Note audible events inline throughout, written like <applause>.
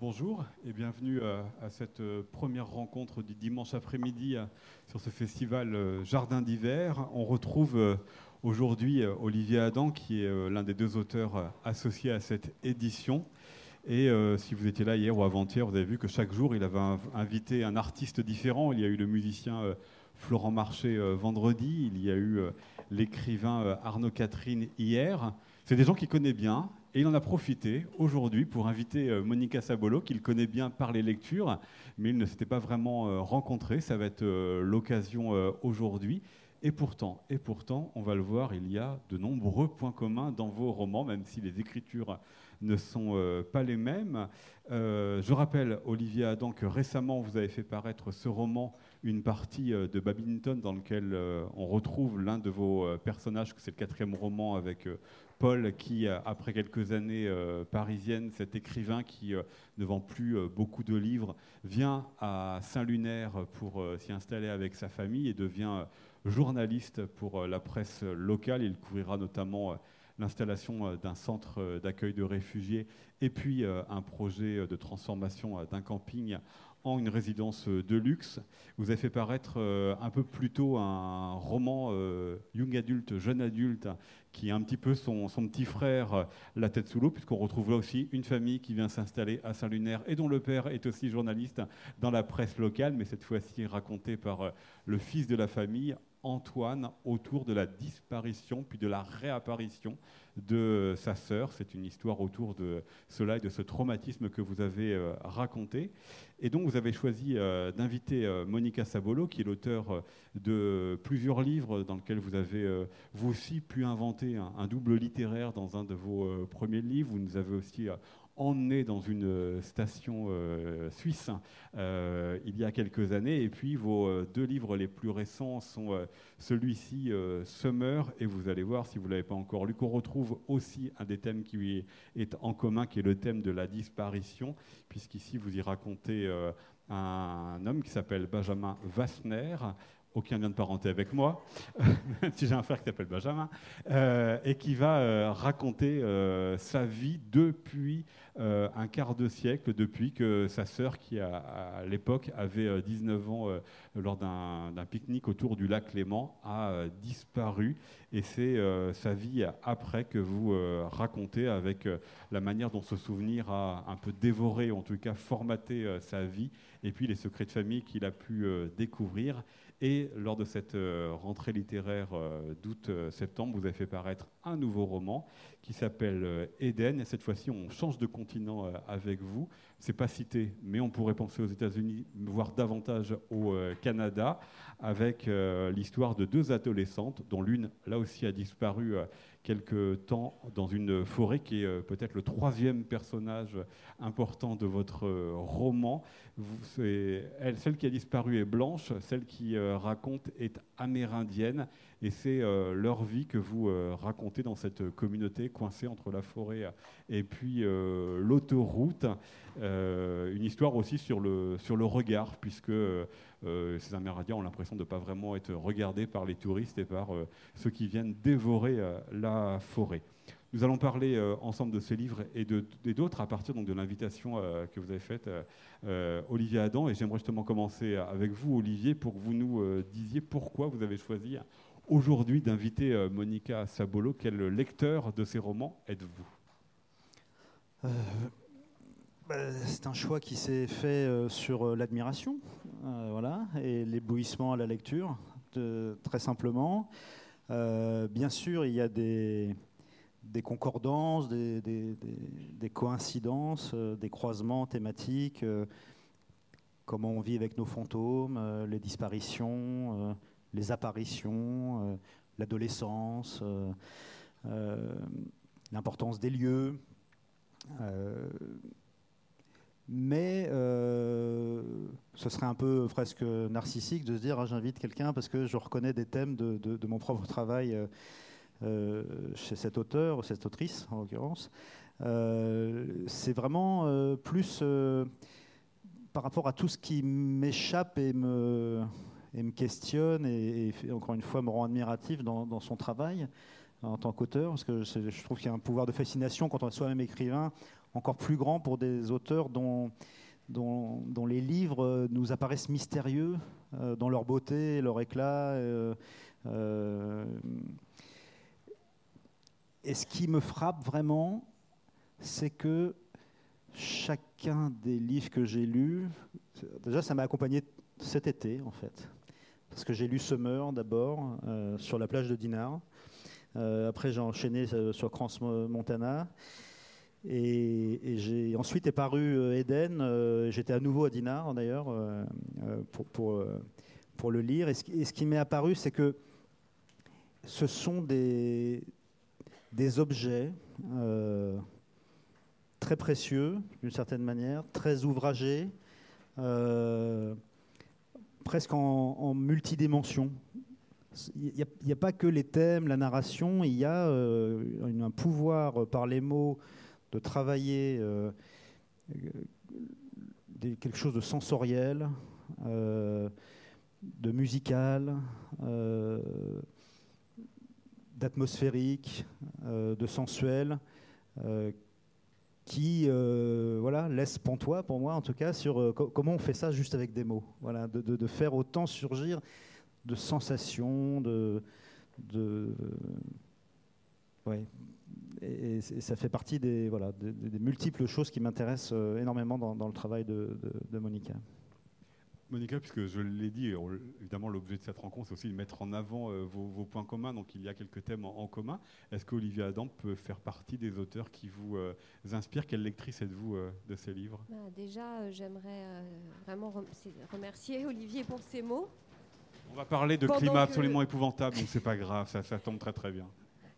Bonjour et bienvenue euh, à, cette euh, première rencontre du dimanche après-midi euh, sur ce festival Jardin d'hiver. On retrouve aujourd'hui Olivier Adam qui est l'un des deux auteurs associés à cette édition. Et si vous étiez là hier ou avant-hier, vous avez vu que chaque jour, il avait invité un artiste différent. Il y a eu le musicien Florent Marché vendredi, il y a eu l'écrivain Arnaud Catherine hier. C'est des gens qu'il connaît bien et il en a profité aujourd'hui pour inviter euh, Monica Sabolo, qu'il connaît bien par les lectures, mais il ne s'était pas vraiment euh, rencontré. Ça va être euh, l'occasion aujourd'hui. Et pourtant, et pourtant, on va le voir, il y a de nombreux points communs dans vos romans, même si les écritures ne sont pas les mêmes. je rappelle, Olivier Adam, que récemment, vous avez fait paraître ce roman, une partie de Babington, dans lequel on retrouve l'un de vos personnages, que c'est le quatrième roman avec Paul, qui, euh, après quelques années euh, parisiennes, cet écrivain qui euh, ne vend plus beaucoup de livres, vient à Saint-Lunaire pour s'y installer avec sa famille et devient journaliste pour la presse locale. Il couvrira notamment l'installation d'un centre d'accueil de réfugiés et puis un projet de transformation d'un camping en une résidence de luxe. Vous avez fait paraître un peu plus tôt un roman young adulte, jeune adulte, qui est un petit peu son, petit frère, euh, la tête sous l'eau, puisqu'on retrouve là aussi une famille qui vient s'installer à Saint-Lunaire et dont le père est aussi journaliste dans la presse locale, mais cette fois-ci raconté par euh, le fils de la famille, Antoine, autour de la disparition puis de la réapparition de sa sœur. C'est une histoire autour de cela et de ce traumatisme que vous avez euh, raconté. Et donc vous avez choisi euh, d'inviter euh, Monica Sabolo, qui est l'auteur de plusieurs livres dans lesquels vous avez vous aussi pu inventer un, double littéraire dans un de vos premiers livres. Vous nous avez aussi emmené dans une euh, station euh, suisse euh, il y a quelques années. Et puis vos deux livres les plus récents sont celui-ci, Summer, et vous allez voir, si vous ne l'avez pas encore lu, qu'on retrouve aussi un des thèmes qui est en commun, qui est le thème de la disparition, puisqu'ici vous y racontez un homme qui s'appelle Benjamin Wassner, aucun lien de parenté avec moi, <laughs> même si j'ai un frère qui s'appelle Benjamin, et qui va raconter sa vie depuis euh, un quart de siècle depuis que sa sœur, qui à, l'époque avait 19 euh, ans euh, lors d'un pique-nique autour du lac Léman, a disparu. Et c'est sa vie après que vous racontez avec la manière dont ce souvenir a un peu dévoré, en tout cas formaté sa vie, et puis les secrets de famille qu'il a pu découvrir. Et lors de cette rentrée littéraire d'août-septembre, vous avez fait paraître un nouveau roman qui s'appelle Eden. Et cette fois-ci, on change de continent avec vous. C'est pas cité, mais on pourrait penser aux États-Unis, voire davantage au Canada, avec l'histoire de deux adolescentes, dont l'une, là aussi, a disparu quelque temps dans une forêt qui est peut-être le troisième personnage important de votre roman. elle, celle qui a disparu est blanche, celle qui raconte est amérindienne, et c'est leur vie que vous racontez dans cette communauté coincée entre la forêt et puis l'autoroute. une histoire aussi sur le, sur le regard, puisque euh, ces Amérindiens ont l'impression de ne pas vraiment être regardés par les touristes et par euh, ceux qui viennent dévorer euh, la forêt. Nous allons parler ensemble de ces livres et d'autres à partir donc, de l'invitation que vous avez faite, Olivier Adam. Et j'aimerais justement commencer avec vous, Olivier, pour que vous nous disiez pourquoi vous avez choisi aujourd'hui d'inviter Monica Sabolo. Quel lecteur de ces romans êtes-vous? Bah, c'est un choix qui s'est fait euh, sur euh, l'admiration, euh, voilà, et l'éblouissement à la lecture, très simplement. bien sûr, il y a des, concordances, des, coïncidences, des croisements thématiques, comment on vit avec nos fantômes, les disparitions, les apparitions, l'adolescence, l'importance des lieux. Mais euh, ce serait un peu presque narcissique de se dire ah, j'invite quelqu'un parce que je reconnais des thèmes de, mon propre travail euh, euh, chez cet auteur, ou cette autrice en l'occurrence. c'est vraiment plus par rapport à tout ce qui m'échappe et me, et me questionne et, encore une fois me rend admiratif dans, son travail. en tant qu'auteur, parce que je trouve qu'il y a un pouvoir de fascination quand on est soi-même écrivain, encore plus grand pour des auteurs dont, les livres nous apparaissent mystérieux dans leur beauté, leur éclat. et ce qui me frappe vraiment, c'est que chacun des livres que j'ai lus, déjà ça m'a accompagné cet été en fait, parce que j'ai lu Summer d'abord euh, sur la plage de Dinard. Euh, après j'ai enchaîné euh, sur Crans Montana. Et, j'ai ensuite est paru Eden. J'étais à nouveau à Dinard d'ailleurs pour, le lire. Et ce, qui m'est apparu, c'est que ce sont des, objets très précieux, d'une certaine manière, très ouvragé, euh, presque en, multidimension. Il n'y a, pas que les thèmes, la narration, il y a euh, un pouvoir par les mots de travailler euh, quelque chose de sensoriel, de musical, d'atmosphérique, de sensuel, qui euh, voilà, laisse pantois, pour moi en tout cas, sur euh, comment on fait ça juste avec des mots. Voilà, de, de, faire autant surgir de sensations, de. de ouais. Et, ça fait partie des, voilà, des, multiples choses qui m'intéressent euh, énormément dans, dans, le travail de, de Monica. Monica, puisque je l'ai dit, évidemment l'objet de cette rencontre, c'est aussi de mettre en avant euh, vos, points communs. Donc il y a quelques thèmes en, commun. Est-ce qu'Olivier Adam peut faire partie des auteurs qui vous euh, inspirent? Quelle lectrice êtes-vous euh, de ces livres? Bah, Déjà, j'aimerais vraiment remercier Olivier pour ses mots. On va parler de climat absolument épouvantable, donc c'est pas grave, ça, ça tombe très très bien.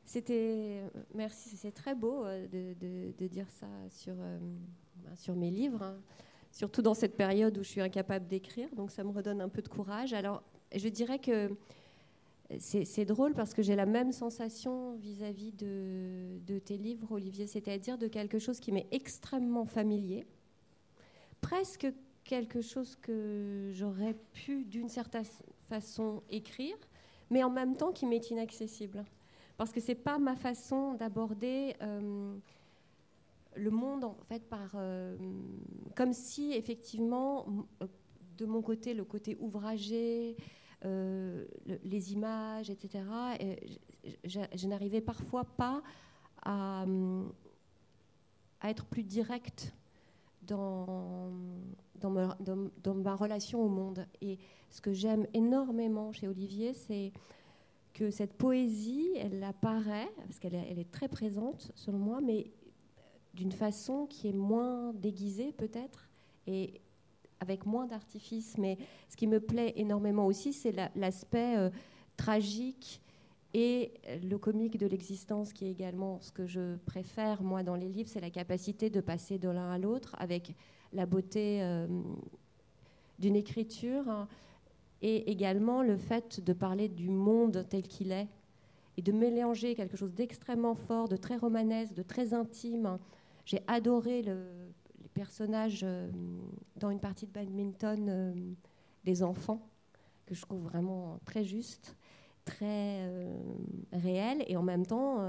C'était, merci, c'est très beau de, dire ça sur, bah, sur mes livres. Hein surtout dans cette période où je suis incapable d'écrire, donc ça me redonne un peu de courage. Alors, je dirais que c'est drôle parce que j'ai la même sensation vis-à-vis de, tes livres, Olivier, c'est-à-dire de quelque chose qui m'est extrêmement familier, presque quelque chose que j'aurais pu d'une certaine façon écrire, mais en même temps qui m'est inaccessible. Parce que ce n'est pas ma façon d'aborder euh, le monde en fait par euh, comme si effectivement de mon côté le côté ouvragé euh, les images etc je, n'arrivais parfois pas à, être plus directe dans dans ma, relation au monde. Et ce que j'aime énormément chez Olivier c'est que cette poésie, elle apparaît, parce qu'elle est, est très présente selon moi, mais d'une façon qui est moins déguisée peut-être et avec moins d'artifice. Mais ce qui me plaît énormément aussi, c'est l'aspect euh, tragique et le comique de l'existence, qui est également ce que je préfère, moi, dans les livres, c'est la capacité de passer de l'un à l'autre avec la beauté euh, d'une écriture hein, et également le fait de parler du monde tel qu'il est et de mélanger quelque chose d'extrêmement fort, de très romanesque, de très intime, j'ai adoré le, les personnages euh, dans une partie de badminton euh, des enfants, que je trouve vraiment très juste, très euh, réel et en même temps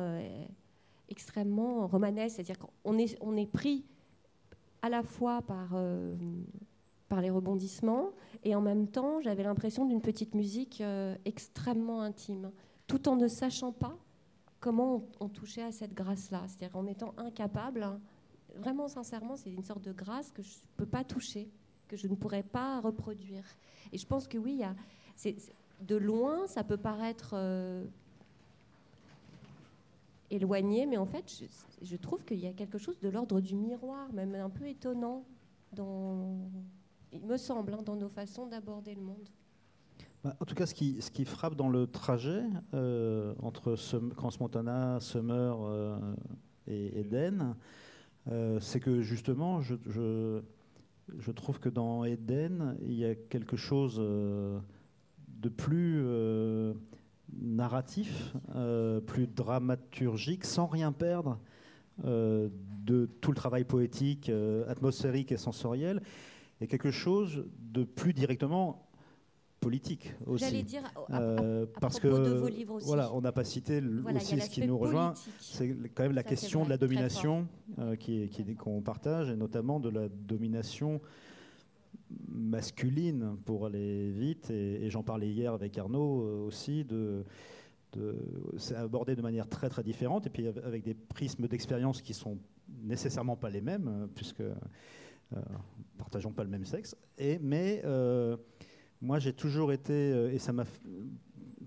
extrêmement romanesque. C'est-à-dire qu'on est, pris à la fois par les rebondissements et en même temps j'avais l'impression d'une petite musique extrêmement intime, tout en ne sachant pas comment on, touchait à cette grâce-là, c'est-à-dire en étant incapable, hein, vraiment sincèrement, c'est une sorte de grâce que je ne peux pas toucher, que je ne pourrais pas reproduire. Et je pense que oui, de loin, ça peut paraître euh, éloigné, mais en fait, je, trouve qu'il y a quelque chose de l'ordre du miroir, même un peu étonnant, dans, il me semble, hein, dans nos façons d'aborder le monde. Bah, en tout cas, ce qui, frappe dans le trajet euh, entre Crans Montana, Summer euh, et Eden, euh, c'est que justement, je, je, trouve que dans Eden, il y a quelque chose de plus narratif, plus dramaturgique, sans rien perdre de tout le travail poétique, atmosphérique et sensoriel, et quelque chose de plus directement politique aussi. J'allais dire, à, Euh, à parce propos que de vos livres aussi. voilà, on n'a pas cité Voilà, aussi ce qui nous rejoint, c'est quand même la Ça, question de la domination euh, qui est- qui est- qu'on partage, et notamment de la domination masculine pour aller vite. Et, et j'en parlais hier avec Arnaud euh, aussi de, c'est abordé de manière très très différente et puis av- avec des prismes d'expérience qui sont nécessairement pas les mêmes euh, puisque euh, partageons pas le même sexe. Et mais euh, moi j'ai toujours été euh, et ça m'a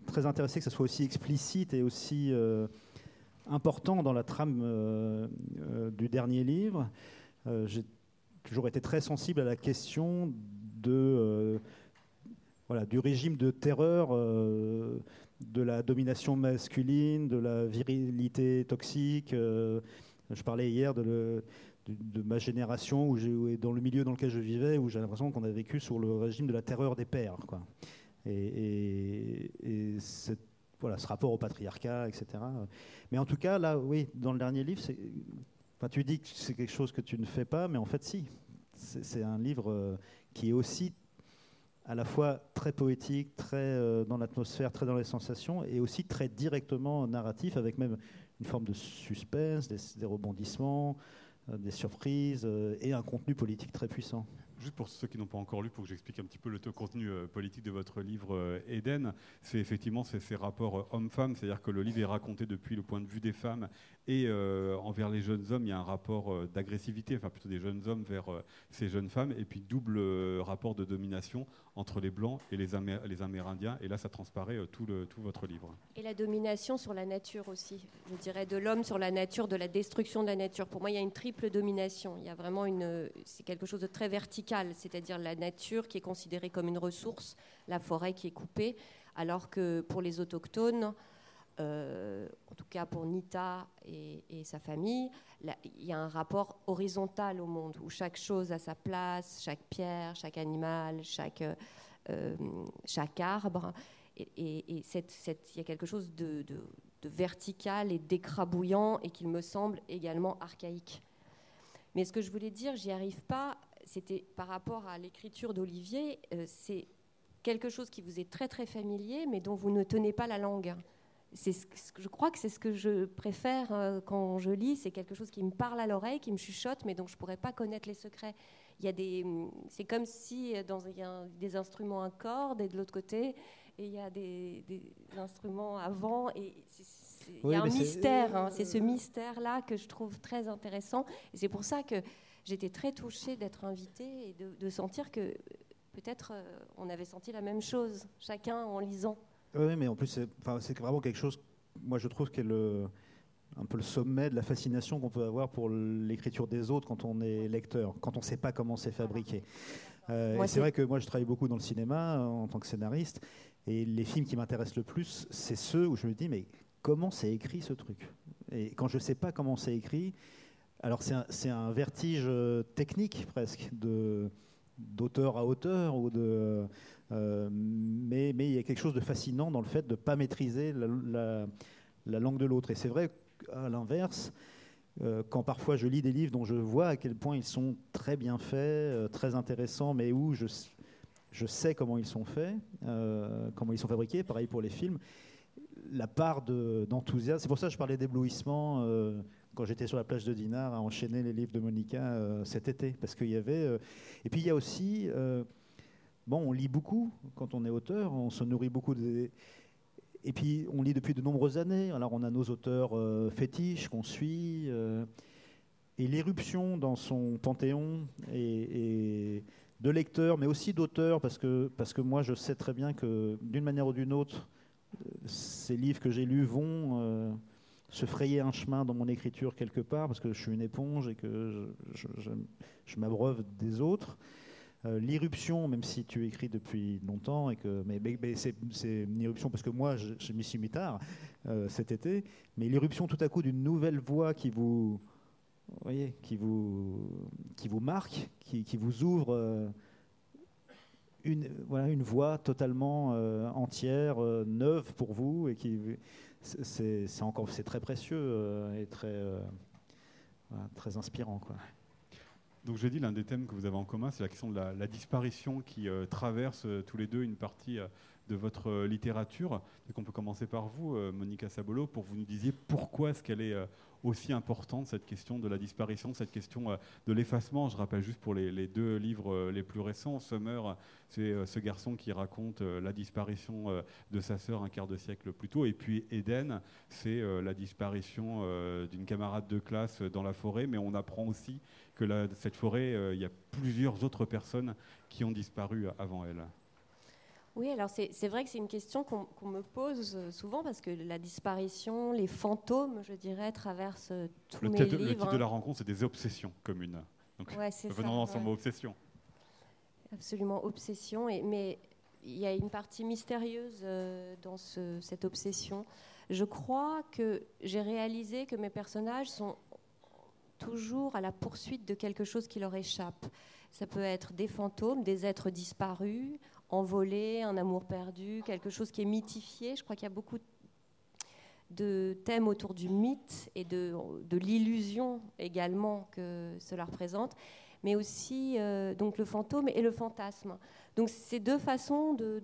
très intéressé que ce soit aussi explicite et aussi euh, important dans la trame euh, du dernier livre. J'ai toujours été très sensible à la question de, voilà, du régime de terreur, de la domination masculine, de la virilité toxique. Je parlais hier de, ma génération où dans le milieu dans lequel je vivais, où j'ai l'impression qu'on a vécu sous le régime de la terreur des pères. Et, voilà, ce rapport au patriarcat, etc. Mais en tout cas, là, oui, dans le dernier livre, tu dis que c'est quelque chose que tu ne fais pas, mais en fait, si. C'est, c'est un livre euh, qui est aussi à la fois très poétique, très euh, dans l'atmosphère, très dans les sensations, et aussi très directement narratif, avec même une forme de suspense, des, rebondissements, euh, des surprises, euh, et un contenu politique très puissant. Juste pour ceux qui n'ont pas encore lu, pour que j'explique un petit peu le contenu euh, politique de votre livre Éden, c'est effectivement ces, rapports hommes-femmes, c'est-à-dire que le livre est raconté depuis le point de vue des femmes et euh, envers les jeunes hommes, il y a un rapport euh, d'agressivité, enfin plutôt des jeunes hommes vers euh, ces jeunes femmes, et puis double rapport de domination entre les blancs et les, Amé- les Amérindiens, et là ça transparaît tout, tout votre livre. Et la domination sur la nature aussi, je dirais de l'homme sur la nature, de la destruction de la nature. Pour moi, il y a une triple domination. Il y a vraiment une, c'est quelque chose de très vertical, c'est-à-dire la nature qui est considérée comme une ressource, la forêt qui est coupée, alors que pour les autochtones, euh, en tout cas pour Nita et, sa famille, il y a un rapport horizontal au monde où chaque chose a sa place, chaque pierre, chaque animal, chaque, euh, chaque arbre. Et, il y a quelque chose de, vertical et d'écrabouillant et qu'il me semble également archaïque. Mais ce que je voulais dire, j'y arrive pas, c'était par rapport à l'écriture d'Olivier, euh, c'est quelque chose qui vous est très très familier, mais dont vous ne tenez pas la langue. C'est ce que- je crois que c'est ce que je préfère euh, quand je lis, c'est quelque chose qui me parle à l'oreille, qui me chuchote, mais dont je pourrais pas connaître les secrets. Il y a des, c'est comme si euh, dans il y a des instruments à cordes et de l'autre côté, et il y a des, des instruments avant, et c'est- c'est- il Oui, y a un mystère. hein. c'est ce mystère-là que je trouve très intéressant, et c'est pour ça que j'étais très touchée d'être invitée et de, de sentir que peut-être euh, on avait senti la même chose, chacun en lisant. Oui, mais en plus, c'est enfin, vraiment quelque chose, moi je trouve, qui est le, un peu le sommet de la fascination qu'on peut avoir pour l'écriture des autres quand on est lecteur, quand on ne sait pas comment c'est fabriqué. Euh, c'est vrai que moi je travaille beaucoup dans le cinéma euh, en tant que scénariste, et les films qui m'intéressent le plus, c'est ceux où je me dis, mais comment c'est écrit ce truc? Et quand je ne sais pas comment c'est écrit, alors c'est un, un vertige euh, technique presque, de d'auteur à auteur ou de euh, mais, mais il y a quelque chose de fascinant dans le fait de ne pas maîtriser la, la- la langue de l'autre. Et c'est vrai qu'à l'inverse, euh, quand parfois je lis des livres dont je vois à quel point ils sont très bien faits, euh, très intéressants, mais où je, je sais comment ils sont faits, comment ils sont fabriqués, pareil pour les films, la part de- d'enthousiasme, c'est pour ça que je parlais d'éblouissement quand j'étais sur la plage de Dinard à enchaîner les livres de Monica euh, cet été, parce qu'il y avait... euh, et puis il y a aussi... euh, Bon, on lit beaucoup quand on est auteur, on se nourrit beaucoup des. Et puis, on lit depuis de nombreuses années. Alors, on a nos auteurs fétiches qu'on suit. et l'éruption dans son panthéon et, de lecteurs, mais aussi d'auteurs, parce que, parce que moi, je sais très bien que d'une manière ou d'une autre, ces livres que j'ai lus vont se frayer un chemin dans mon écriture quelque part, parce que je suis une éponge et que je, m'abreuve des autres. Euh, l'irruption, même si tu écris depuis longtemps, et que, mais, c'est, une irruption parce que moi, je, je m'y suis mis tard euh, cet été, mais l'irruption tout à coup d'une nouvelle voix qui vous, voyez, qui vous, qui vous marque, qui, vous ouvre euh, une, voilà, une voix totalement entière, neuve pour vous, et qui, c'est, encore, c'est très précieux euh, et très, euh, très inspirant, quoi. Donc j'ai dit, l'un des thèmes que vous avez en commun, c'est la question de la, disparition qui euh, traverse tous les deux une partie de votre littérature. Donc on peut commencer par vous, Monica Sabolo, pour vous nous disiez pourquoi est-ce qu'elle est aussi importante, cette question de la disparition, cette question de l'effacement. Je rappelle juste pour les, deux livres les plus récents, Summer, c'est ce garçon qui raconte la disparition de sa sœur un quart de siècle plus tôt, et puis Eden, c'est la disparition d'une camarade de classe dans la forêt, mais on apprend aussi que cette forêt, euh, il y a plusieurs autres personnes qui ont disparu avant elle. Oui, alors c'est vrai que c'est une question qu'on me pose souvent parce que la disparition, les fantômes, je dirais, traversent tous le mes livres. Le titre de la rencontre, c'est des obsessions communes. Donc, ouais, venons ensemble ouais. obsession. Absolument, obsession. Et, mais il y a une partie mystérieuse euh, dans ce, cette obsession. Je crois que j'ai réalisé que mes personnages sont toujours à la poursuite de quelque chose qui leur échappe. Ça peut être des fantômes, des êtres disparus, envolés, un amour perdu, quelque chose qui est mythifié. Je crois qu'il y a beaucoup de thèmes autour du mythe et de, de l'illusion également que cela représente, mais aussi euh, donc le fantôme et le fantasme. Donc c'est deux façons de,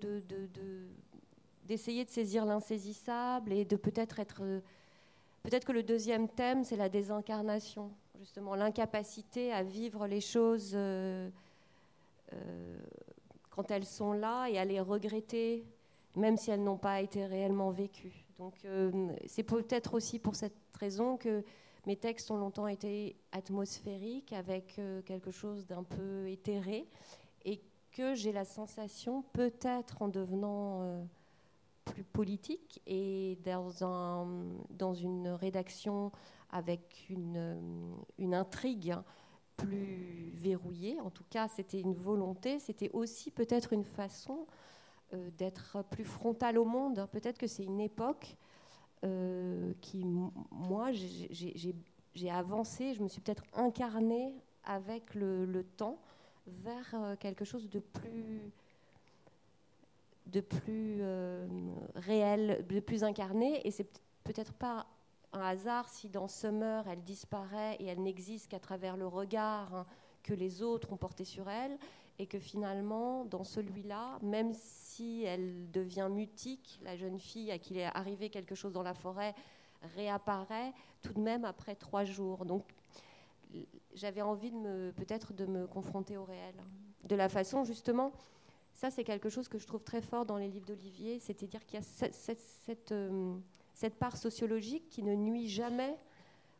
d'essayer de, saisir l'insaisissable et de peut-être être... Peut-être que le deuxième thème, c'est la désincarnation justement l'incapacité à vivre les choses euh, euh, quand elles sont là et à les regretter, même si elles n'ont pas été réellement vécues. Donc euh, c'est peut-être aussi pour cette raison que mes textes ont longtemps été atmosphériques, avec quelque chose d'un peu éthéré, et que j'ai la sensation, peut-être en devenant plus politique et dans, un, dans une rédaction avec une, euh, une intrigue plus verrouillée. En tout cas, c'était une volonté, c'était aussi peut-être une façon euh, d'être plus frontal au monde. Peut-être que c'est une époque euh, qui, moi, j'ai avancé, je me suis peut-être incarnée avec le, temps vers quelque chose de plus de plus réel, de plus incarné, et c'est peut-être pas un hasard si dans Summer elle disparaît et elle n'existe qu'à travers le regard que les autres ont porté sur elle, et que finalement, dans celui-là, même si elle devient mutique, la jeune fille à qui est arrivé quelque chose dans la forêt réapparaît tout de même après trois jours. Donc j'avais envie de me peut-être de me confronter au réel, de la façon justement. Ça, c'est quelque chose que je trouve très fort dans les livres d'Olivier, c'est-à-dire qu'il y a cette, cette, euh, cette part sociologique qui ne nuit jamais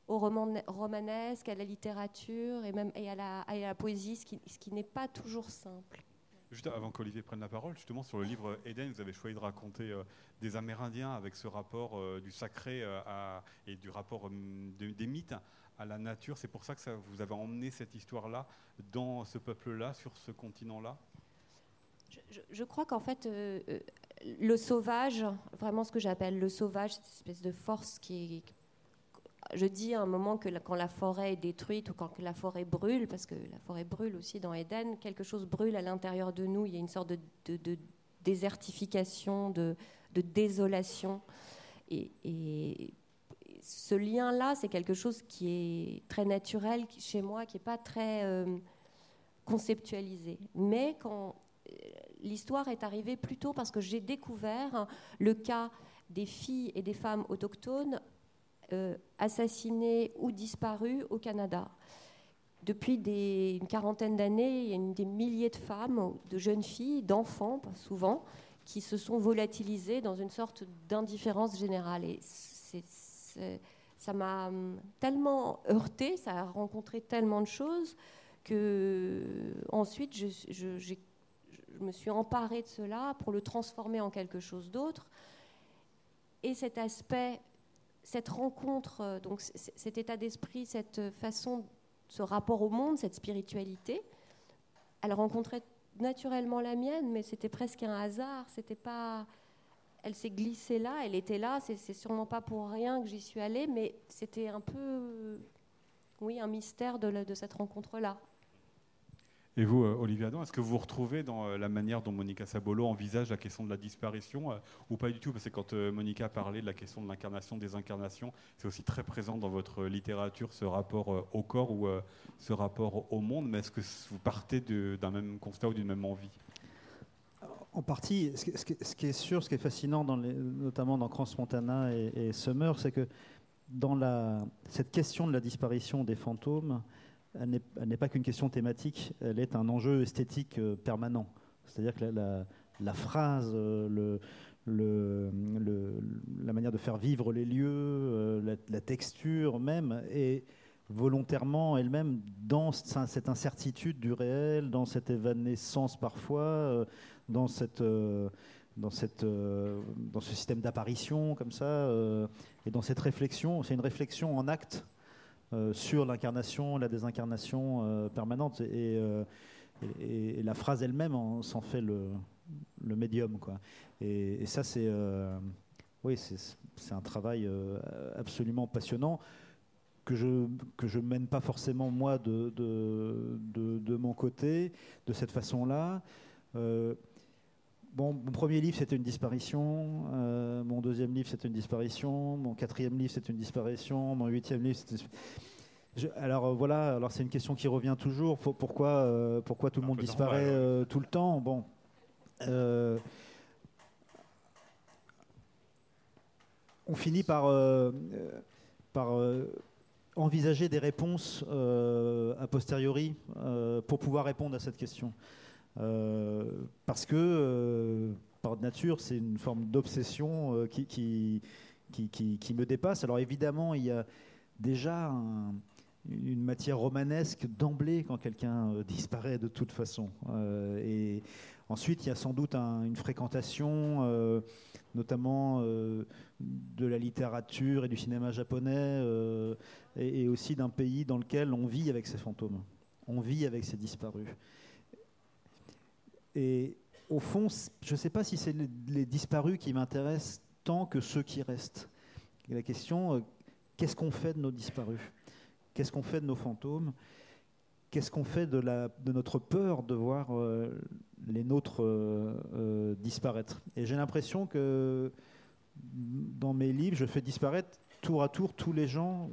au roman romanesque, à la littérature et même et à, la, à la poésie, ce qui, ce qui n'est pas toujours simple. Juste avant qu'Olivier prenne la parole, justement sur le livre Eden, vous avez choisi de raconter euh, des Amérindiens avec ce rapport euh, du sacré euh, à, et du rapport des mythes à la nature. C'est pour ça que ça, vous avez emmené cette histoire-là dans ce peuple-là, sur ce continent-là? Je, je, crois qu'en fait, le sauvage, vraiment ce que j'appelle le sauvage, cette espèce de force qui est. Je dis à un moment que quand la forêt est détruite ou quand la forêt brûle, parce que la forêt brûle aussi dans Éden, quelque chose brûle à l'intérieur de nous. Il y a une sorte de, désertification, de, désolation. Et, ce lien-là, c'est quelque chose qui est très naturel chez moi, qui n'est pas très euh, conceptualisé. Mais quand l'histoire est arrivée plutôt parce que j'ai découvert le cas des filles et des femmes autochtones euh, assassinées ou disparues au Canada. Depuis une quarantaine d'années, il y a des milliers de femmes, de jeunes filles, d'enfants, souvent, qui se sont volatilisées dans une sorte d'indifférence générale. Et ça m'a tellement heurté, ça a rencontré tellement de choses que ensuite j'ai je me suis emparée de cela pour le transformer en quelque chose d'autre. Et cet aspect, cette rencontre, euh, donc cet état d'esprit, cette façon, ce rapport au monde, cette spiritualité, elle rencontrait naturellement la mienne, mais c'était presque un hasard. C'était pas, elle s'est glissée là, elle était là. C'est sûrement pas pour rien que j'y suis allée, mais c'était un peu, oui, un mystère de, cette rencontre là. Et vous, euh, Olivier Adam, est-ce que vous vous retrouvez dans euh, la manière dont Monica Sabolo envisage la question de la disparition euh, ou pas du tout? Parce que quand Monica parlait de la question de l'incarnation, des incarnations, c'est aussi très présent dans votre littérature ce rapport au corps ou ce rapport au monde. Mais est-ce que vous partez d'un même constat ou d'une même envie? En partie, ce qui est sûr, ce qui est fascinant, notamment dans Crans Montana et, Summer, c'est que dans cette question de la disparition des fantômes, elle n'est pas qu'une question thématique, elle est un enjeu esthétique euh, permanent. C'est-à-dire que la, phrase, euh, la manière de faire vivre les lieux, euh, la, texture même, est volontairement elle-même dans cette incertitude du réel, dans cette évanescence parfois, dans, ce système d'apparition comme ça, et dans cette réflexion. C'est une réflexion en acte sur l'incarnation, la désincarnation euh, permanente. Euh, et, la phrase elle-même s'en fait le, médium. Et, ça, c'est oui, un travail absolument passionnant que je que je mène pas forcément moi de, de, de, mon côté de cette façon-là. Bon, mon premier livre, c'était une disparition. Euh, mon deuxième livre, c'était une disparition. Mon quatrième livre, c'était une disparition. Mon huitième livre, c'était... alors euh, voilà, alors c'est une question qui revient toujours. Pourquoi, euh, pourquoi tout le monde disparaît tout le temps? Bon, on finit par, par envisager des réponses a posteriori pour pouvoir répondre à cette question. Euh, parce que, euh, par nature, c'est une forme d'obsession euh, qui, me dépasse. Alors évidemment, il y a déjà une matière romanesque d'emblée quand quelqu'un disparaît de toute façon. et ensuite, il y a sans doute une fréquentation, notamment de la littérature et du cinéma japonais, et, et, aussi d'un pays dans lequel on vit avec ces fantômes, on vit avec ces disparus. Et au fond, je ne sais pas si c'est les, disparus qui m'intéressent tant que ceux qui restent. la question, euh, qu'est-ce qu'on fait de nos disparus? Qu'est-ce qu'on fait de nos fantômes? Qu'est-ce qu'on fait de, notre peur de voir euh, les nôtres euh, disparaître? Et j'ai l'impression que dans mes livres, je fais disparaître tour à tour tous les gens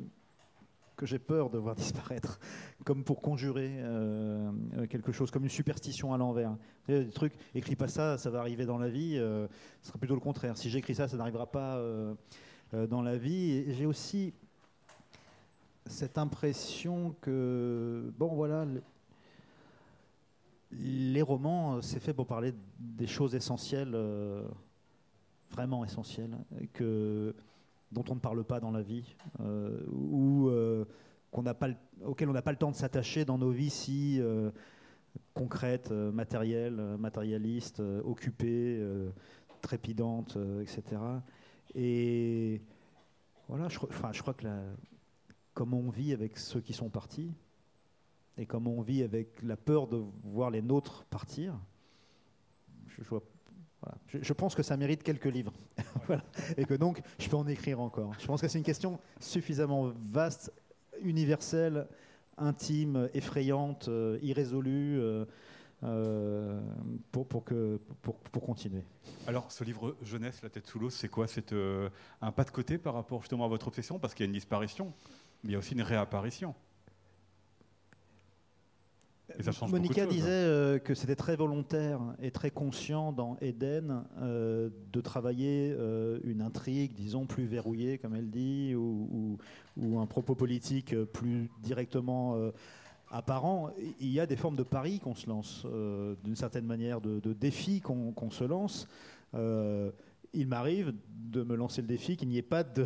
que j'ai peur de voir <laughs> disparaître, comme pour conjurer euh, euh, quelque chose, comme une superstition à l'envers. Des trucs, écris pas ça, ça va arriver dans la vie, euh, ce sera plutôt le contraire. Si j'écris ça, ça n'arrivera pas dans la vie. J'ai aussi cette impression que, bon voilà, les romans, c'est fait pour parler des choses essentielles, vraiment essentielles, que dont on ne parle pas dans la vie, euh, ou euh, qu'on pas auquel on n'a pas le temps de s'attacher dans nos vies si euh, concrètes, matérielles, matérialistes, occupées, trépidantes, etc. Et voilà, je, je crois que la, comme on vit avec ceux qui sont partis, et comme on vit avec la peur de voir les nôtres partir, je, je vois je, pense que ça mérite quelques livres. <laughs> Et que donc, je peux en écrire encore. Je pense que c'est une question suffisamment vaste, universelle, intime, effrayante, euh, irrésolue. Euh, euh, pour, que, pour, continuer. Alors, ce livre Jeunesse, La tête sous l'eau, c'est quoi? C'est un pas de côté par rapport justement à votre obsession? Parce qu'il y a une disparition, mais il y a aussi une réapparition. Monica disait euh, que c'était très volontaire et très conscient dans Eden euh, de travailler euh, une intrigue, disons, plus verrouillée, comme elle dit, ou, un propos politique plus directement apparent. Il y a des formes de paris qu'on se lance, d'une certaine manière, de, défis qu'on se lance. il m'arrive de me lancer le défi qu'il n'y ait pas de,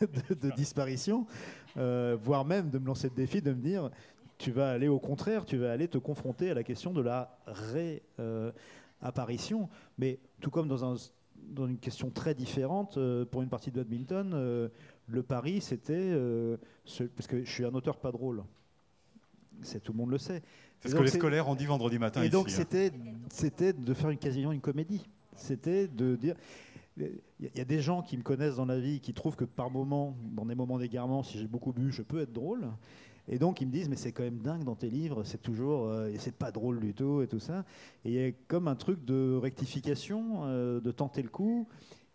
<laughs> de disparition, voire même de me lancer le défi de me dire tu vas aller au contraire, tu vas aller te confronter à la question de la réapparition. Mais tout comme dans, une question très différente, euh, pour une partie de badminton, euh, le pari, c'était... Euh, parce que je suis un auteur pas drôle. C'est, tout le monde le sait. C'est ce que les scolaires ont dit vendredi matin. Et donc hein. c'était, de faire une, quasiment une comédie. C'était de dire... Il y a des gens qui me connaissent dans la vie qui trouvent que par moment, dans des moments d'égarement, si j'ai beaucoup bu, je peux être drôle. Et donc ils me disent mais c'est quand même dingue dans tes livres, c'est toujours et c'est pas drôle du tout et tout ça. Et il y a comme un truc de rectification, de tenter le coup.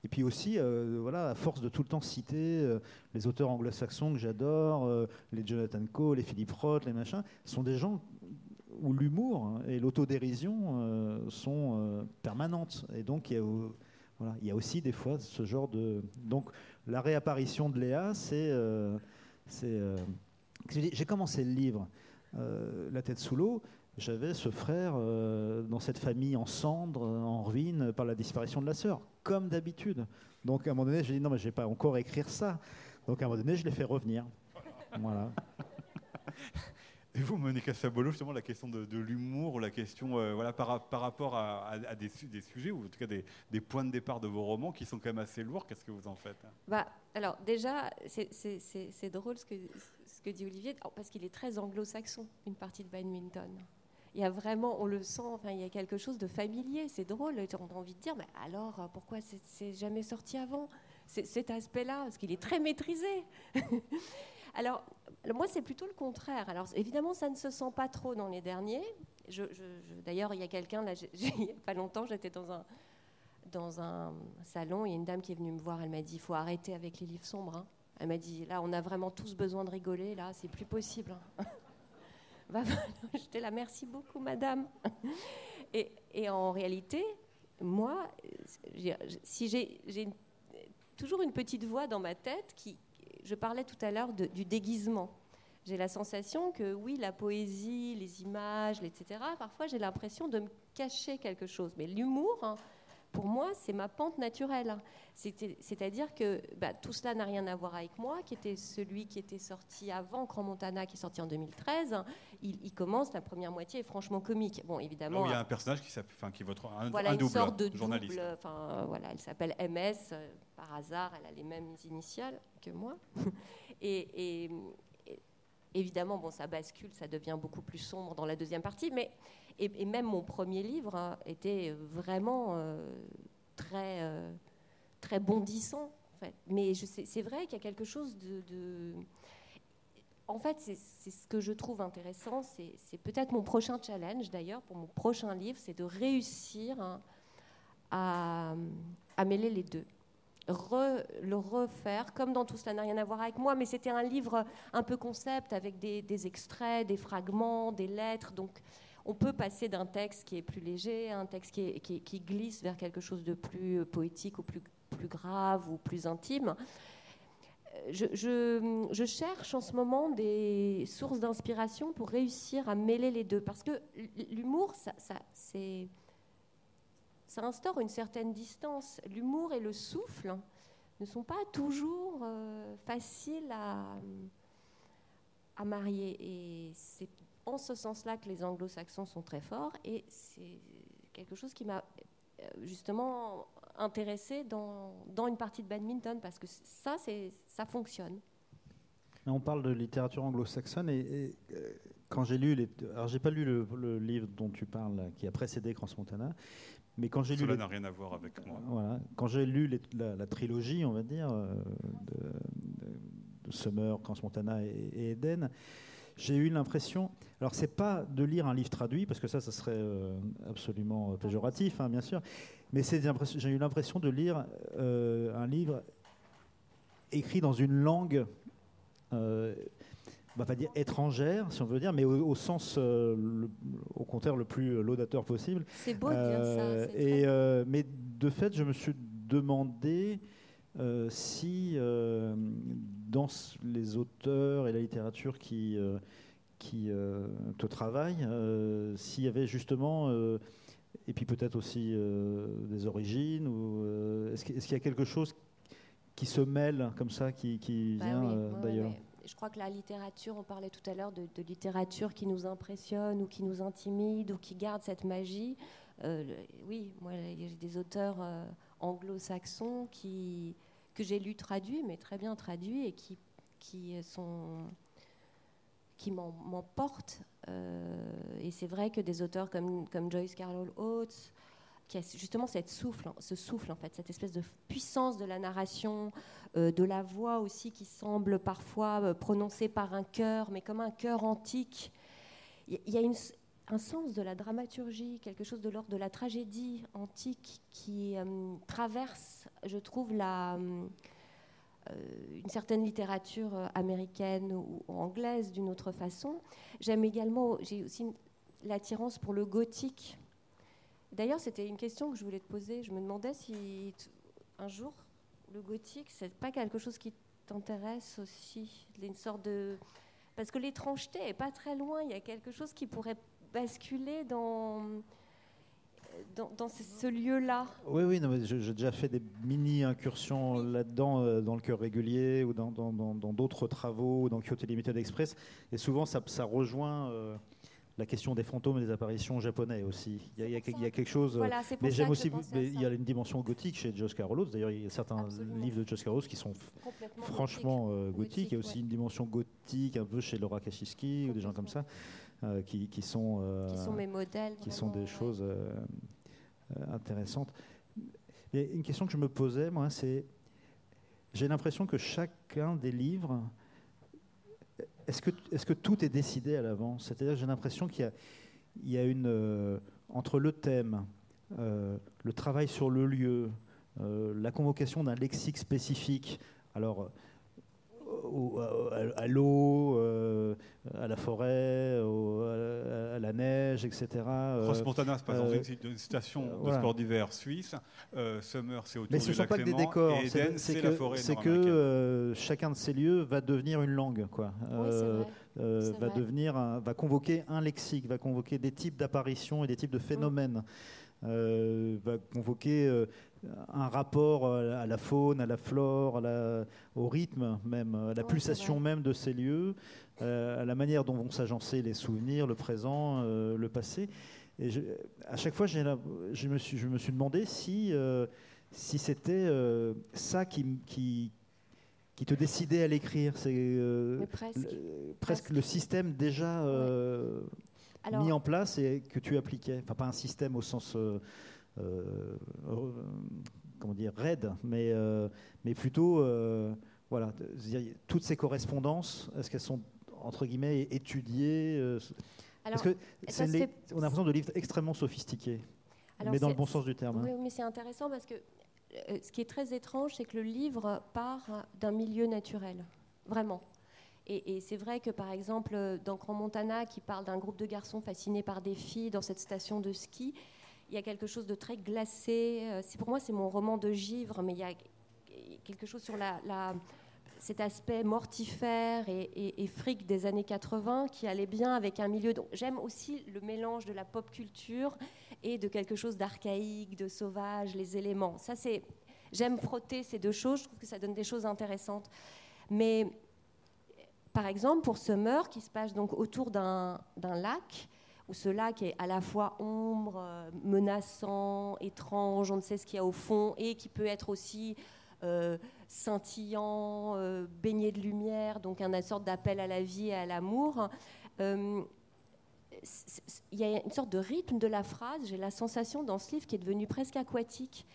Et puis aussi, voilà, à force de tout le temps citer les auteurs anglo-saxons que j'adore, les Jonathan Coe, les Philippe Roth, les machins, sont des gens où l'humour et l'autodérision sont permanentes. Et donc il y a il y a aussi des fois ce genre de. Donc, la réapparition de Léa, c'est. Euh, euh, j'ai commencé le livre, euh, La tête sous l'eau. J'avais ce frère dans cette famille en cendres, en ruine, par la disparition de la sœur, comme d'habitude. Donc, à un moment donné, j'ai dit non, mais je vais pas encore écrire ça. Donc, à un moment donné, je l'ai fait revenir. Voilà. <laughs> Et vous, Monica Sabolo, justement, la question de, l'humour, la question euh, voilà, par, par, rapport à, des, des, sujets, ou en tout cas des, des, points de départ de vos romans qui sont quand même assez lourds, qu'est-ce que vous en faites? Bah, Alors, déjà, c'est drôle ce que, que dit Olivier, parce qu'il est très anglo-saxon, une partie de badminton. Il y a vraiment, on le sent, enfin, il y a quelque chose de familier, c'est drôle, on a envie de dire, mais alors, pourquoi c'est jamais sorti avant? Cet aspect-là, parce qu'il est très maîtrisé. <laughs> Alors, moi, c'est plutôt le contraire. Alors, évidemment, ça ne se sent pas trop dans les derniers. D'ailleurs, il y a quelqu'un, <laughs> il n'y a pas longtemps, j'étais dans un, dans un salon, il y a une dame qui est venue me voir, elle m'a dit, il faut arrêter avec les livres sombres. Hein. Elle m'a dit, là, on a vraiment tous besoin de rigoler, là, c'est plus possible. J'étais là, merci beaucoup, madame. <laughs> Et, et en réalité, moi, si j'ai toujours une petite voix dans ma tête qui, je parlais tout à l'heure du déguisement. J'ai la sensation que oui, la poésie, les images, etc., parfois j'ai l'impression de me cacher quelque chose. Mais l'humour, hein, pour moi, c'est ma pente naturelle. C'est-à-dire que bah, tout cela n'a rien à voir avec moi, qui était celui qui était sorti avant Grand Montana, qui est sorti en 2013. Il, commence, la première moitié est franchement comique. Bon, évidemment. il y a un personnage qui, enfin, qui est votre un, voilà, un double, sorte de journaliste. enfin, voilà, elle s'appelle MS. Euh, par hasard, elle a les mêmes initiales que moi. <laughs> et, évidemment, bon, ça bascule, ça devient beaucoup plus sombre dans la deuxième partie, mais et, même mon premier livre hein, était vraiment euh, très, euh, très bondissant. Mais c'est vrai qu'il y a quelque chose de. En fait, c'est ce que je trouve intéressant. C'est peut-être mon prochain challenge, d'ailleurs, pour mon prochain livre, c'est de réussir hein, à, à mêler les deux. le refaire, comme dans Tout cela n'a rien à voir avec moi, mais c'était un livre un peu concept avec des, des, extraits, des fragments, des lettres. Donc on peut passer d'un texte qui est plus léger à un texte qui, glisse vers quelque chose de plus euh, poétique ou plus, grave ou plus intime. Euh, je, cherche en ce moment des sources d'inspiration pour réussir à mêler les deux. Parce que l'humour, ça, instaure une certaine distance. L'humour et le souffle ne sont pas toujours euh, faciles à, à marier. Et c'est en ce sens-là que les anglo-saxons sont très forts et c'est quelque chose qui m'a euh, justement intéressé dans, dans, une partie de badminton parce que ça, ça fonctionne. On parle de littérature anglo-saxonne et, euh, quand j'ai lu, les, alors j'ai pas lu le, livre dont tu parles qui a précédé Crans Montana, mais quand j'ai lu, cela n'a rien à voir avec moi. Voilà, quand j'ai lu la, trilogie, on va dire, euh, de, Summer, Crans Montana et, et Eden, j'ai eu l'impression. Alors, c'est pas de lire un livre traduit, parce que ça, ça serait euh, absolument péjoratif, hein, bien sûr. Mais j'ai eu l'impression de lire euh, un livre écrit dans une langue, euh, on va pas dire étrangère, si on veut dire, mais au, sens, au contraire, le plus laudateur possible. C'est beau de dire ça. Et, mais de fait, je me suis demandé si dans les auteurs et la littérature qui, euh, qui euh, te travaillent, euh, s'il y avait justement, et puis peut-être aussi des origines, ou est-ce qu'il y a quelque chose qui se mêle comme ça, qui, qui bah vient d'ailleurs? Je crois que la littérature, on parlait tout à l'heure de, littérature qui nous impressionne ou qui nous intimide ou qui garde cette magie. oui, moi j'ai des auteurs anglo-saxons qui que j'ai lu traduit, mais très bien traduit, et qui, qui, qui m'emportent. Euh, et c'est vrai que des auteurs comme, comme Joyce Carol Oates, qui a justement cette souffle, ce souffle en fait, cette espèce de puissance de la narration, euh, de la voix aussi qui semble parfois euh, prononcée par un chœur, mais comme un chœur antique. Il y, a un sens de la dramaturgie, quelque chose de l'ordre de la tragédie antique qui euh, traverse, je trouve, la, une certaine littérature américaine ou, anglaise d'une autre façon. J'aime également, j'ai aussi l'attirance pour le gothique D'ailleurs, c'était une question que je voulais te poser. Je me demandais si un jour, le gothique, c'est pas quelque chose qui t'intéresse aussi, une sorte de parce que l'étrangeté est pas très loin. Il y a quelque chose qui pourrait basculer dans dans, ce, lieu-là. Oui, oui, j'ai déjà fait des mini-incursions là-dedans, euh, dans le cœur régulier ou dans d'autres travaux, dans Kyoto Limited Express. Et souvent, ça, ça rejoint euh, la question des fantômes et des apparitions japonais aussi. Il y a, quelque chose. mais j'aime aussi. il y a une dimension gothique chez Josh Carolus. D'ailleurs, il y a certains livres de Josh Carolus qui sont franchement euh, gothiques. Il y a aussi une dimension gothique un peu chez Laura Kashiski ou des gens comme ça euh, qui, sont. Euh, qui sont mes modèles. Qui sont des choses intéressantes. Et une question que je me posais, moi, c'est. J'ai l'impression que chacun des livres est-ce que, est que, tout est décidé à l'avance? C'est-à-dire, j'ai l'impression qu'il y, a, une euh, entre le thème, euh, le travail sur le lieu, euh, la convocation d'un lexique spécifique. Alors, à, l'eau, euh, à la forêt, à, la neige, etc. Cross Montana, c'est par exemple une station de sport d'hiver suisse. Summer, c'est autour Mais ce ne sont pas que des décors. C'est la forêt C'est que euh, chacun de ces lieux va devenir une langue, quoi. Euh, va devenir, va convoquer un lexique, va convoquer des types d'apparitions et des types de phénomènes. Va convoquer un rapport euh, à la faune, à la flore, au rythme même, à la pulsation même de ces lieux, euh, à la manière dont vont s'agencer les souvenirs, le présent, euh, le passé. Et à chaque fois, je me, suis, je me suis demandé si, si c'était ça qui, qui, qui, te décidait à l'écrire. C'est presque, le système déjà mis en place et que tu appliquais. Enfin, pas un système au sens euh, comment dire, raide, mais, euh, mais plutôt, euh, voilà, toutes ces correspondances, est-ce qu'elles sont entre guillemets étudiées Parce que on a l'impression de livres extrêmement sophistiqués, mais dans le bon sens du terme. Hein. Oui, mais c'est intéressant parce que ce qui est très étrange, c'est que le livre part d'un milieu naturel, vraiment. Et, et c'est vrai que, par exemple, dans Grand Montana, qui parle d'un groupe de garçons fascinés par des filles dans cette station de ski, il y a quelque chose de très glacé. Euh, pour moi, c'est mon roman de givre, mais il y a quelque chose sur cet aspect mortifère et, fric des années 80 qui allait bien avec un milieu. J'aime aussi le mélange de la pop culture et de quelque chose d'archaïque, de sauvage, les éléments. Ça, c'est j'aime frotter ces deux choses. Je trouve que ça donne des choses intéressantes. Mais par exemple, pour Summer, qui se passe donc autour d'un lac, où ce lac est à la fois ombre, euh, menaçant, étrange, on ne sait ce qu'il y a au fond, et qui peut être aussi euh, scintillant, euh, baigné de lumière, donc une sorte d'appel à la vie et à l'amour. il y a une sorte de rythme de la phrase, j'ai la sensation dans ce livre qui est devenu presque aquatique.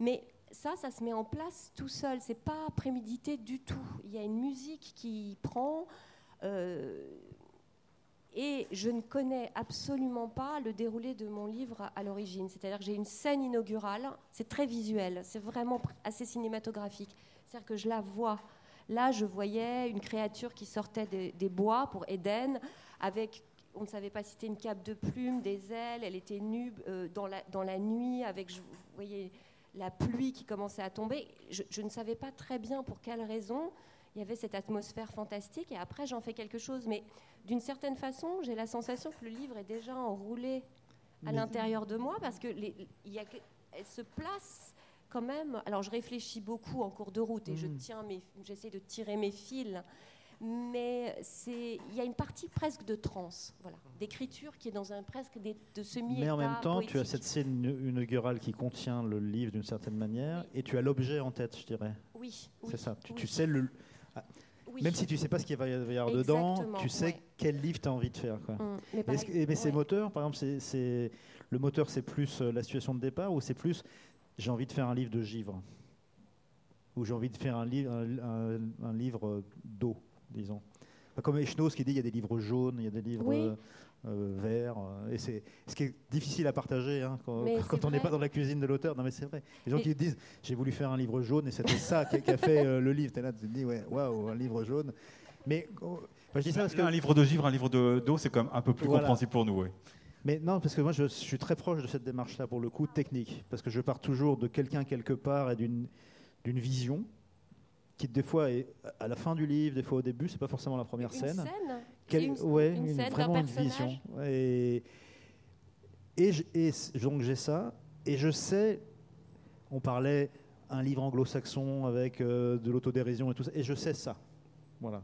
Mais ça, ça se met en place tout seul, c'est pas prémédité du tout. Il y a une musique qui prend. Et je ne connais absolument pas le déroulé de mon livre à l'origine. C'est-à-dire que j'ai une scène inaugurale, c'est très visuel, c'est vraiment assez cinématographique. C'est-à-dire que je la vois. Là, je voyais une créature qui sortait des, bois pour Éden, avec, on ne savait pas si c'était une cape de plumes, des ailes, elle était nue euh, dans, la, nuit, avec, vous voyez, la pluie qui commençait à tomber. Je, je ne savais pas très bien pour quelle raison il y avait cette atmosphère fantastique, et après j'en fais quelque chose. Mais d'une certaine façon, j'ai la sensation que le livre est déjà enroulé à l'intérieur de moi parce que y a, elle se place quand même. Alors je réfléchis beaucoup en cours de route et je mm. tiens j'essaie de tirer mes fils. Mais c'est, il y a une partie presque de transe, voilà, d'écriture qui est dans un presque de semi Mais en même temps, tu as cette scène inaugurale qui contient le livre d'une certaine manière, et tu as l'objet en tête, je dirais. Oui. C'est ça. Tu, tu sais le, Même si tu sais pas ce qu'il va y avoir dedans, tu sais quel livre tu as envie de faire. Quoi. Mmh, mais, mais, ces moteurs, par exemple, c'est le moteur, c'est plus euh, la situation de départ ou c'est plus j'ai envie de faire un livre de givre? Ou j'ai envie de faire un, livre, un, livre d'eau, disons. comme Echnos qui dit il y a des livres jaunes, il y a des livres euh, euh, verts. et c'est ce qui est difficile à partager hein, quand, on n'est pas dans la cuisine de l'auteur. Non, mais c'est vrai. Les gens qui disent j'ai voulu faire un livre jaune et c'était ça qui, a fait le livre. es là, tu te dis ouais, waouh, un livre jaune. Mais je dis ça parce que... un livre de givre, un livre d'eau, c'est quand même un peu plus compréhensible pour nous. Ouais. Mais non, parce que moi, je, suis très proche de cette démarche-là, pour le coup, technique. Parce que je pars toujours de quelqu'un quelque part et d'une vision qui, des fois, est à la fin du livre, des fois au début, c'est pas forcément la première une scène. scène une, ouais, vraiment une vision. Et, et, et donc, j'ai ça. Et je sais, on parlait un livre anglo-saxon avec euh, de l'autodérision et tout ça, et je sais ça. Voilà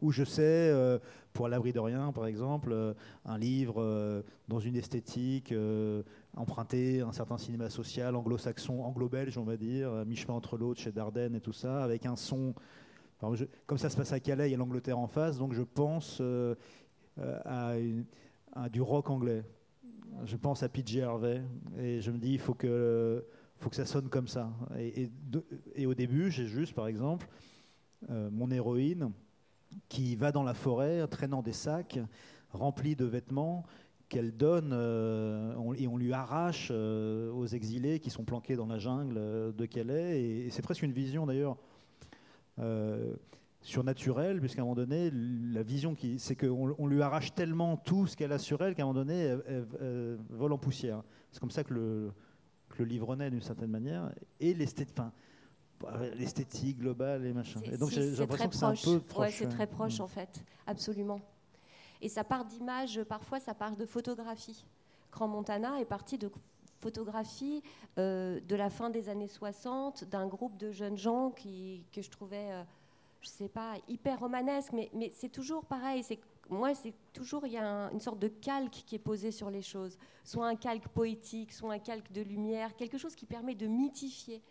où je sais, euh, pour l'abri de rien, par exemple, euh, un livre euh, dans une esthétique emprunté à un certain cinéma social anglo-saxon, anglo-belge, on va dire, mi-chemin entre l'autre, chez Dardenne et tout ça, avec un son. comme ça se passe à Calais, il y a l'Angleterre en face, donc je pense à, du rock anglais. Je pense à PJ Harvey et je me dis il faut que, faut que ça sonne comme ça. Et au début, j'ai juste, par exemple, mon héroïne qui va dans la forêt traînant des sacs remplis de vêtements qu'elle donne euh, et on lui arrache euh, aux exilés qui sont planqués dans la jungle euh, de Calais. Et, c'est presque une vision d'ailleurs surnaturelle, puisqu'à un moment donné, la vision, qui, c'est qu'on on lui arrache tellement tout ce qu'elle a sur elle qu'à un moment donné, elle, vole en poussière. C'est comme ça que le, livre naît d'une certaine manière. Et l'esthétique. L'esthétique globale et machin. Et donc j'ai l'impression que c'est un peu proche. Ouais, c'est très proche mm. en fait, absolument. Et ça part d'images, parfois ça part de photographies. Grand Montana est parti de photographies euh, de la fin des années 60 d'un groupe de jeunes gens qui, que je trouvais, euh, je sais pas, hyper romanesque, mais, mais c'est toujours pareil. C'est moi, c'est toujours il y a une sorte de calque qui est posé sur les choses, soit un calque poétique, soit un calque de lumière, quelque chose qui permet de mythifier.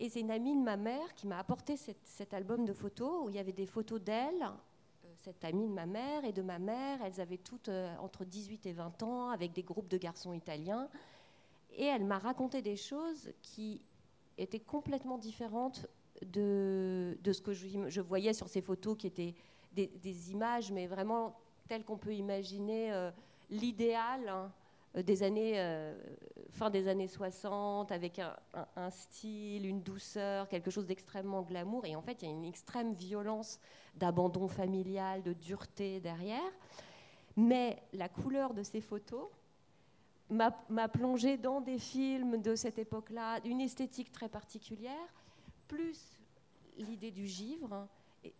Et c'est une amie de ma mère qui m'a apporté cet album de photos où il y avait des photos d'elle, euh, cette amie de ma mère et de ma mère. Elles avaient toutes euh, entre 18 et 20 ans avec des groupes de garçons italiens. Et elle m'a raconté des choses qui étaient complètement différentes de, ce que je, voyais sur ces photos qui étaient des, images, mais vraiment telles qu'on peut imaginer euh, l'idéal. Hein, des années, euh, fin des années 60, avec un, style, une douceur, quelque chose d'extrêmement glamour. Et en fait, il y a une extrême violence d'abandon familial, de dureté derrière. Mais la couleur de ces photos m'a plongé dans des films de cette époque-là, d'une esthétique très particulière, plus l'idée du givre.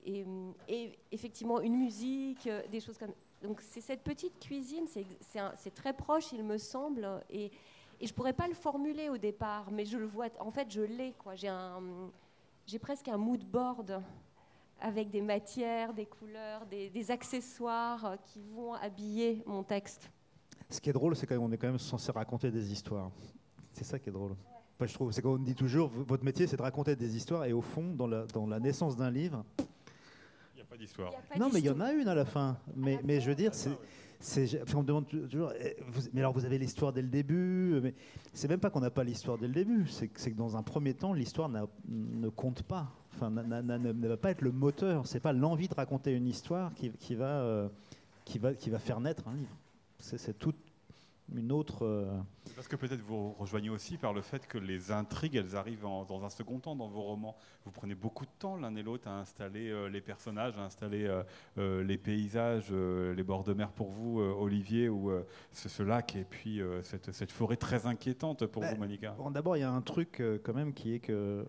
Et, et, effectivement une musique, euh, des choses comme donc c'est cette petite cuisine, c'est très proche, il me semble, et, et je pourrais pas le formuler au départ, mais je le vois. En fait, je l'ai. J'ai presque un mood board avec des matières, des couleurs, des, accessoires qui vont habiller mon texte. Ce qui est drôle, c'est qu'on est quand même censé raconter des histoires. C'est ça qui est drôle. je trouve, c'est qu'on dit toujours, votre métier, c'est de raconter des histoires, et au fond, dans la naissance d'un livre, pas d'histoire. Non, mais il y en a une à la fin. Mais, mais je veux dire, c'est. On me demande toujours, eh, mais alors vous avez l'histoire dès le début, mais c'est même pas qu'on n'a pas l'histoire dès le début, c'est que, que dans un premier temps, l'histoire ne compte pas, enfin, ne va pas être le moteur, c'est pas l'envie de raconter une histoire qui, qui va, euh, qui, va, qui va faire naître un livre. C'est tout, une autre. Euh, parce que peut-être vous rejoignez aussi par le fait que les intrigues, elles arrivent dans un second temps dans vos romans. Vous prenez beaucoup de temps l'un et l'autre à installer euh, les personnages, à installer euh, les paysages, les bords de mer pour vous, Olivier, ou ce, lac, et puis cette, cette, forêt très inquiétante pour vous, Monica. Bon, D'abord, il y a un truc quand même qui est que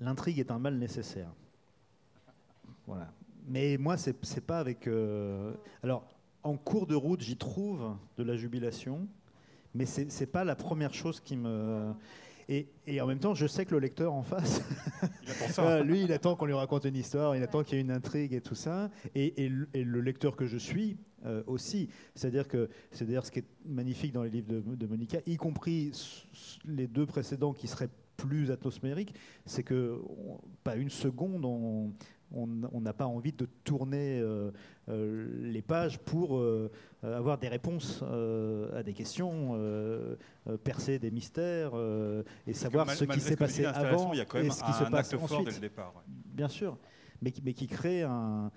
l'intrigue est un mal nécessaire. Voilà. Mais moi, c'est pas avec. Alors, en cours de route, j'y trouve de la jubilation, mais ce n'est pas la première chose qui me... Et, en même temps, je sais que le lecteur en face, <laughs> lui, il attend qu'on lui raconte une histoire, il attend qu'il y ait une intrigue et tout ça. Et, le, lecteur que je suis euh, aussi. C'est-à-dire que c'est d'ailleurs ce qui est magnifique dans les livres de, Monica, y compris les deux précédents qui seraient plus atmosphériques, c'est que pas une seconde on, On n'a pas envie de tourner les pages pour avoir des réponses à des questions, percer des mystères et savoir ce qui s'est passé avant il y a quand même et ce qui se passe ensuite. Dès le départ, Bien sûr, mais, mais qui crée un,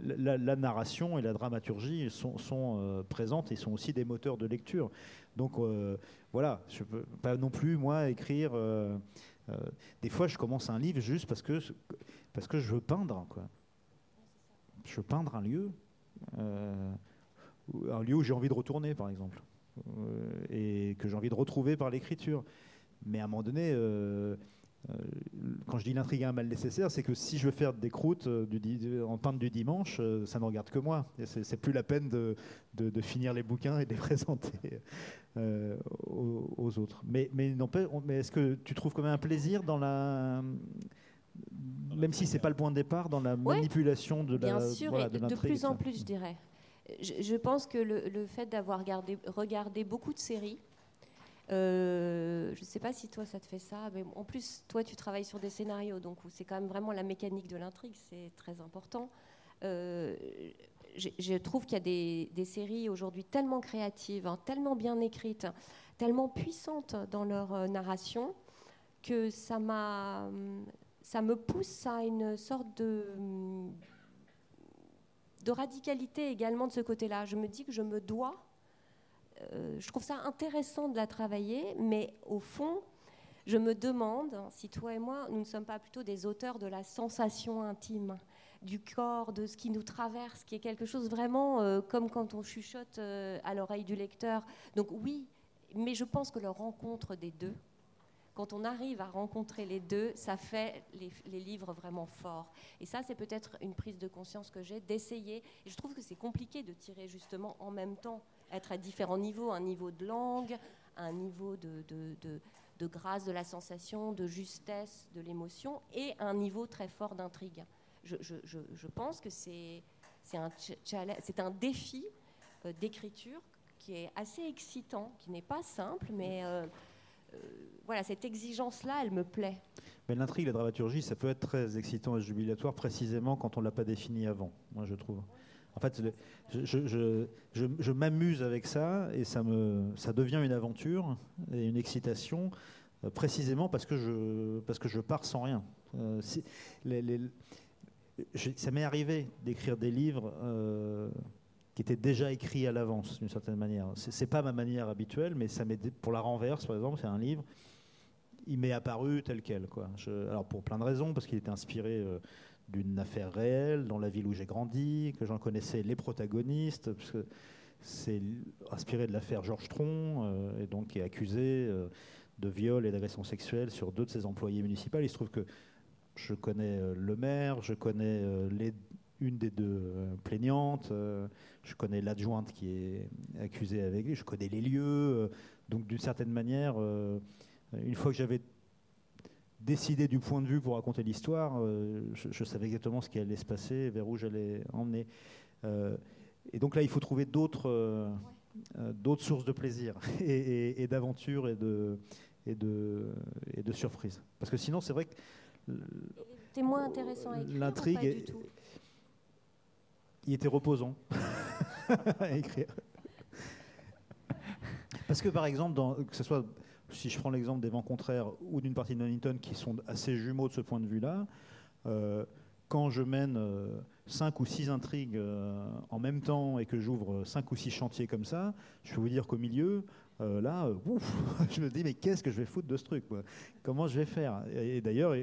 la, narration et la dramaturgie sont, sont euh, présentes et sont aussi des moteurs de lecture. Donc euh, voilà, je peux pas non plus moi écrire. Euh, des fois, je commence un livre juste parce que parce que je veux peindre. Quoi. Je veux peindre un lieu, un lieu où j'ai envie de retourner, par exemple, et que j'ai envie de retrouver par l'écriture. Mais à un moment donné euh, quand je dis l'intrigue a un mal nécessaire, c'est que si je veux faire des croûtes euh, du, en peintre du dimanche, euh, ça ne regarde que moi. C'est plus la peine de, de, finir les bouquins et de les <laughs> présenter aux, autres. Mais, mais, mais est-ce que tu trouves quand même un plaisir dans la même si c'est pas le point de départ dans la manipulation de la bien sûr de, plus en plus je dirais je, pense que le, le fait d'avoir regardé beaucoup de séries euh, je ne sais pas si toi ça te fait ça, mais en plus toi tu travailles sur des scénarios, donc c'est quand même vraiment la mécanique de l'intrigue, c'est très important. Euh, je, trouve qu'il y a des, séries aujourd'hui tellement créatives, hein, tellement bien écrites, tellement puissantes dans leur euh, narration, que ça m'a, ça me pousse à une sorte de de radicalité également de ce côté-là. Je me dis que je me dois euh, je trouve ça intéressant de la travailler, mais au fond, je me demande si toi et moi, nous ne sommes pas plutôt des auteurs de la sensation intime, du corps, de ce qui nous traverse, qui est quelque chose vraiment euh, comme quand on chuchote euh, à l'oreille du lecteur. Donc oui, mais je pense que la rencontre des deux, quand on arrive à rencontrer les deux, ça fait les, livres vraiment forts. Et ça, c'est peut-être une prise de conscience que j'ai d'essayer. Je trouve que c'est compliqué de tirer justement en même temps être à différents niveaux, un niveau de langue, un niveau de, de, grâce de la sensation, de justesse de l'émotion et un niveau très fort d'intrigue. Je, je, pense que c'est un, un défi euh, d'écriture qui est assez excitant, qui n'est pas simple, mais euh, euh, voilà, cette exigence-là, elle me plaît. Mais l'intrigue, la dramaturgie, ça peut être très excitant et jubilatoire précisément quand on ne l'a pas défini avant, moi je trouve. En fait, je, m'amuse avec ça et ça, me, ça devient une aventure et une excitation euh, précisément parce que je, parce que je pars sans rien. Euh, ça m'est arrivé d'écrire des livres euh, qui étaient déjà écrits à l'avance d'une certaine manière. C'est pas ma manière habituelle, mais ça pour la renverse, par exemple, c'est un livre. Il m'est apparu tel quel. Quoi. alors pour plein de raisons, parce qu'il était inspiré d'une affaire réelle dans la ville où j'ai grandi, que j'en connaissais les protagonistes, parce que c'est inspiré de l'affaire Georges Tron, euh, et donc qui est accusé euh, de viol et d'agression sexuelle sur deux de ses employés municipaux. Il se trouve que je connais euh, le maire, je connais une des deux plaignantes, je connais l'adjointe qui est accusée avec lui, je connais les lieux. donc d'une certaine manière, une fois que j'avais décider du point de vue pour raconter l'histoire, euh, je, savais exactement ce qui allait se passer, vers où j'allais emmener. Euh, et donc là, il faut trouver d'autres euh, d'autres sources de plaisir <laughs> et, d'aventure et de, et, de, et de surprise. Parce que sinon, c'est vrai que... Moins intéressant à écrire L'intrigue, il était reposant <laughs> à écrire. Parce que par exemple, dans, que ce soit si je prends l'exemple des vents contraires ou d'une partie de Nunnington qui sont assez jumeaux de ce point de vue-là, euh, quand je mène euh, cinq ou six intrigues euh, en même temps et que j'ouvre cinq ou six chantiers comme ça, je peux vous dire qu'au milieu, là, <laughs> je me dis mais qu'est-ce que je vais foutre de ce truc Comment je vais faire? Et, d'ailleurs,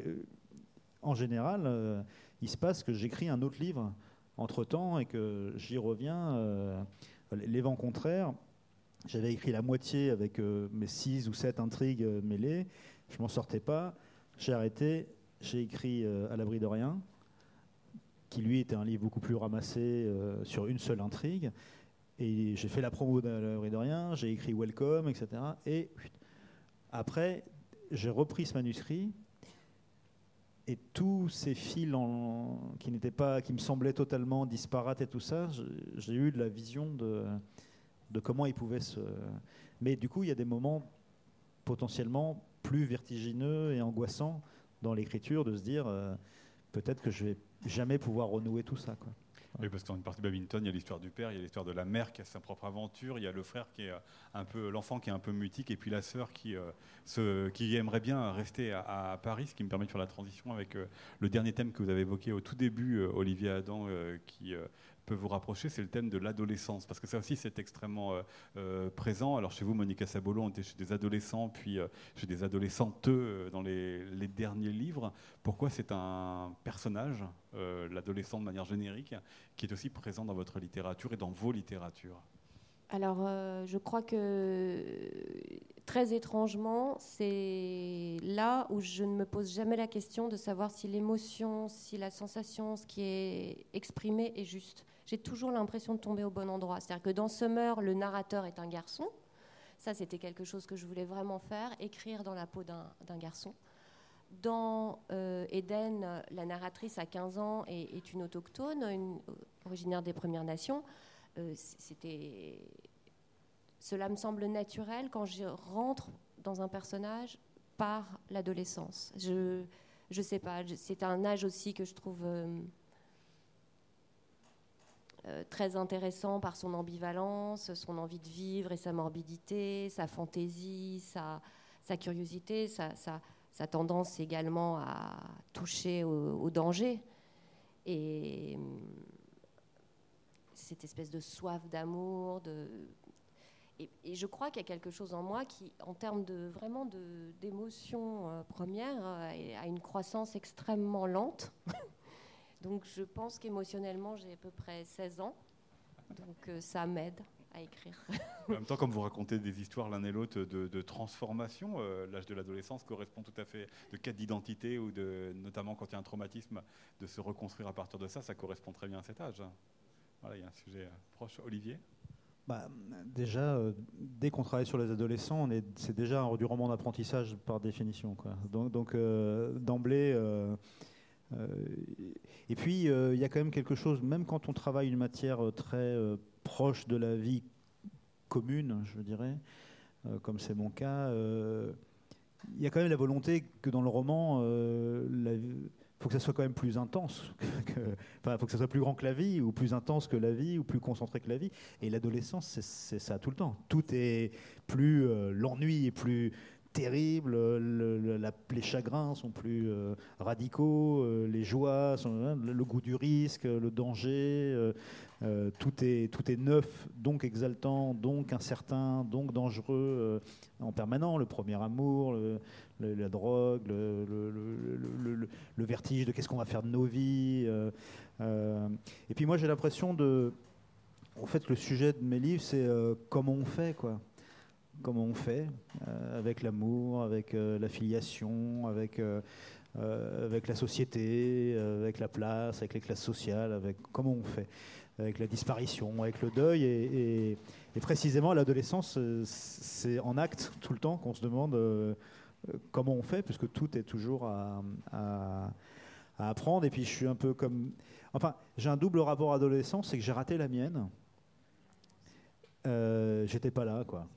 en général, il se passe que j'écris un autre livre entre temps et que j'y reviens. les vents contraires, j'avais écrit la moitié avec euh, mes six ou sept intrigues euh, mêlées. Je m'en sortais pas. J'ai arrêté. J'ai écrit euh, À l'abri de rien, qui lui était un livre beaucoup plus ramassé sur une seule intrigue. Et j'ai fait la promo d'À l'abri de rien. J'ai écrit Welcome, etc. Et après, j'ai repris ce manuscrit. Et tous ces fils qui pas, qui me semblaient totalement disparates et tout ça, j'ai eu de la vision de de comment il pouvait se. Mais du coup, il y a des moments potentiellement plus vertigineux et angoissants dans l'écriture de se dire euh, peut-être que je vais jamais pouvoir renouer tout ça. Quoi. Oui, parce que dans une partie de badminton, il y a l'histoire du père, il y a l'histoire de la mère qui a sa propre aventure, il y a le frère qui est un peu l'enfant qui est un peu mutique, et puis la sœur qui, euh, qui aimerait bien rester à, Paris, ce qui me permet de faire la transition avec euh, le dernier thème que vous avez évoqué au tout début, euh, Olivier Adam, qui peut vous rapprocher, c'est le thème de l'adolescence, parce que ça aussi c'est extrêmement présent. Alors chez vous, Monica Sabolo, on était chez des adolescents, puis chez des adolescentes dans les, les, derniers livres. Pourquoi c'est un personnage, l'adolescent de manière générique, qui est aussi présent dans votre littérature et dans vos littératures? Alors, je crois que très étrangement, c'est là où je ne me pose jamais la question de savoir si l'émotion, si la sensation, ce qui est exprimé est juste. J'ai toujours l'impression de tomber au bon endroit. C'est-à-dire que dans Summer, le narrateur est un garçon. Ça, c'était quelque chose que je voulais vraiment faire, écrire dans la peau d'un garçon. Dans euh, Eden, la narratrice a 15 ans et est une autochtone, une, originaire des Premières Nations. Euh, cela me semble naturel quand je rentre dans un personnage par l'adolescence. Je je sais pas, c'est un âge aussi que je trouve euh, euh, très intéressant par son ambivalence, son envie de vivre et sa morbidité, sa fantaisie, sa, curiosité, sa, tendance également à toucher au, danger. Et cette espèce de soif d'amour, de et, je crois qu'il y a quelque chose en moi qui, en termes de vraiment d'émotion euh, première, euh, a une croissance extrêmement lente. <laughs> donc je pense qu'émotionnellement, j'ai à peu près 16 ans. Donc euh, ça m'aide à écrire. en même temps, comme vous racontez des histoires l'un et l'autre de, transformation, l'âge de l'adolescence correspond tout à fait de quête d'identité ou de, notamment quand il y a un traumatisme, de se reconstruire à partir de ça, ça correspond très bien à cet âge. Voilà, il y a un sujet proche. Olivier? Bah, déjà, euh, dès qu'on travaille sur les adolescents, c'est déjà du roman d'apprentissage par définition. Quoi. Donc, donc euh, d'emblée. Euh, et puis, il y a quand même quelque chose, même quand on travaille une matière très proche de la vie commune, je dirais, comme c'est mon cas, il y a quand même la volonté que dans le roman, la, faut que ça soit quand même plus intense. <laughs> Enfin, faut que ça soit plus grand que la vie, ou plus intense que la vie, ou plus concentré que la vie. Et l'adolescence, c'est ça tout le temps. Tout est plus euh, l'ennui est plus terrible, le, les chagrins sont plus euh, radicaux, euh, les joies, hein, le, goût du risque, le danger, tout, est, tout est neuf, donc exaltant, donc incertain, donc dangereux en permanent. Le premier amour, la drogue, le, vertige de qu'est-ce qu'on va faire de nos vies. Euh, euh. et puis moi j'ai l'impression de... En fait le sujet de mes livres c'est euh, comment on fait quoi. Comment on fait avec l'amour, avec la filiation, avec... avec la société, avec la place, avec les classes sociales, avec comment on fait, avec la disparition, avec le deuil. Et, précisément, à l'adolescence, c'est en acte tout le temps qu'on se demande comment on fait, puisque tout est toujours à, apprendre. Et puis je suis un peu comme... Enfin, j'ai un double rapport adolescence, c'est que j'ai raté la mienne. Euh, J'étais pas là, quoi.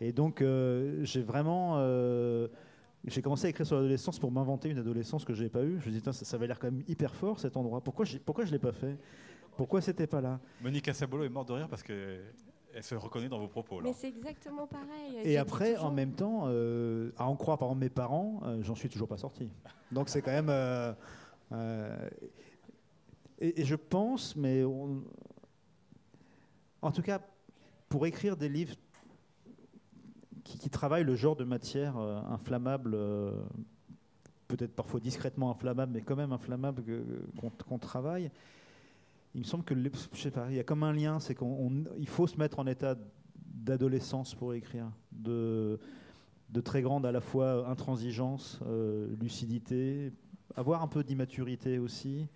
Et donc, euh, j'ai vraiment... Euh, j'ai commencé à écrire sur l'adolescence pour m'inventer une adolescence que je n'ai pas eue. Je me dis, ça, ça avait l'air quand même hyper fort cet endroit. Pourquoi, pourquoi je ne l'ai pas fait? Pourquoi c'était pas là? Monica Sabolo est morte de rire parce que elle se reconnaît dans vos propos. Mais c'est exactement pareil. Et après, en même temps, euh, à en croire par exemple mes parents, euh, j'en suis toujours pas sorti. Donc c'est quand même. Euh, et, je pense, mais en tout cas, pour écrire des livres qui, travaillent le genre de matière inflammable, peut-être parfois discrètement inflammable, mais quand même inflammable qu'on travaille. Il me semble que, je il y a comme un lien, c'est qu'il faut se mettre en état d'adolescence pour écrire, de, très grande à la fois intransigeance, euh, lucidité, avoir un peu d'immaturité aussi,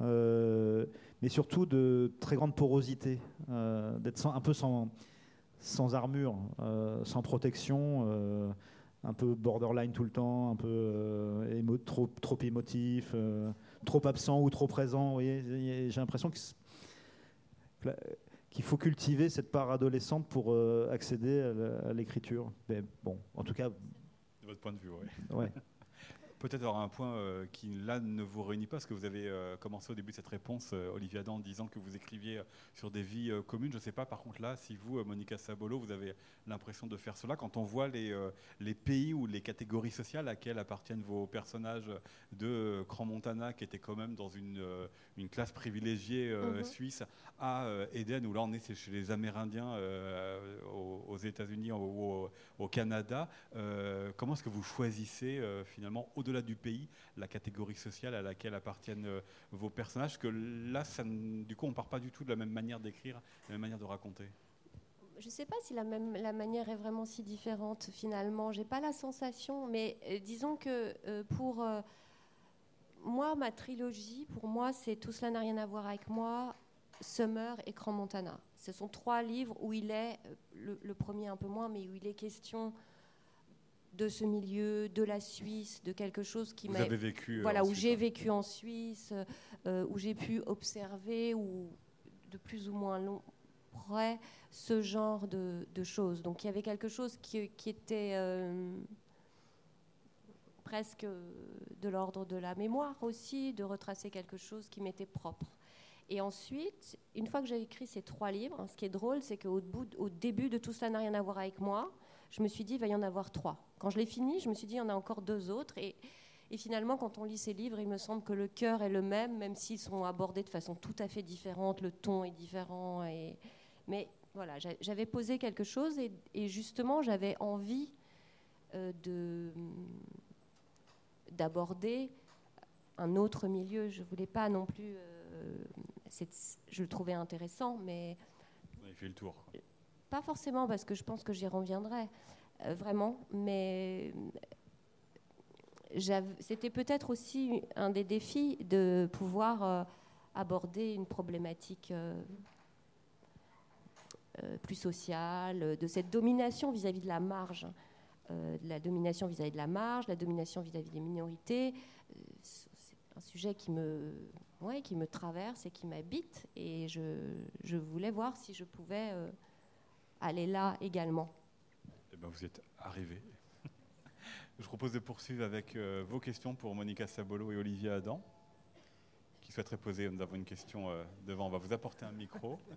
euh, mais surtout de très grande porosité, euh, d'être un peu sans, sans armure, sans protection, un peu borderline tout le temps, un peu trop, trop émotif trop absent ou trop présent. J'ai l'impression qu'il faut cultiver cette part adolescente pour euh, accéder à l'écriture. Mais bon, en tout cas. De votre point de vue, oui. Ouais. <laughs> peut-être avoir un point euh, qui là ne vous réunit pas, parce que vous avez euh, commencé au début de cette réponse, euh, Olivier Adam, en disant que vous écriviez sur des vies communes. Je ne sais pas, par contre, là, si vous, Monica Sabolo, vous avez l'impression de faire cela, quand on voit les, les pays ou les catégories sociales à laquelle appartiennent vos personnages de Cran Montana, qui était quand même dans une, une classe privilégiée mhm. suisse, à Eden, où là on est chez les Amérindiens aux, États-Unis ou au, Canada. comment est-ce que vous choisissez finalement, au-delà du pays, la catégorie sociale à laquelle appartiennent euh, vos personnages, que là, du coup, on part pas du tout de la même manière d'écrire, la même manière de raconter je ne sais pas si la, même, la manière est vraiment si différente finalement. J'ai pas la sensation, mais euh, disons que euh, pour moi, ma trilogie, pour moi, c'est Tout cela n'a rien à voir avec moi, Summer et Cran Montana. Ce sont trois livres où il est, le, premier un peu moins, mais où il est question de ce milieu, de la Suisse, de quelque chose qui m'a. vécu. Euh, voilà, où j'ai hein. vécu en Suisse, euh, où j'ai pu observer, ou de plus ou moins long près, ce genre de, choses. Donc il y avait quelque chose qui, était euh, presque de l'ordre de la mémoire aussi, de retracer quelque chose qui m'était propre. Et ensuite, une fois que j'ai écrit ces trois livres, ce qui est drôle, c'est qu'au au début de tout cela n'a rien à voir avec moi, je me suis dit, il va y en avoir trois. Quand je l'ai fini, je me suis dit, il y en a encore deux autres. Et, finalement, quand on lit ces livres, il me semble que le cœur est le même, même s'ils sont abordés de façon tout à fait différente, le ton est différent. Mais voilà, j'avais posé quelque chose et, justement, j'avais envie euh, de d'aborder un autre milieu. Je voulais pas non plus. Euh, je le trouvais intéressant, mais. Avez fait le tour. Pas forcément, parce que je pense que j'y reviendrai, euh, vraiment, mais c'était peut-être aussi un des défis de pouvoir euh, aborder une problématique euh, plus sociale, de cette domination vis-à-vis de la marge, de la domination vis-à-vis de la marge, la domination vis-à-vis des minorités. c'est un sujet qui me, ouais, qui me traverse et qui m'habite, et je, voulais voir si je pouvais aller là également. Eh ben, vous êtes arrivé. <laughs> Je propose de poursuivre avec euh, vos questions pour Monica Sabolo et Olivier Adam, qui souhaiteraient poser. Nous avons une question euh, devant. On va vous apporter un micro. <laughs>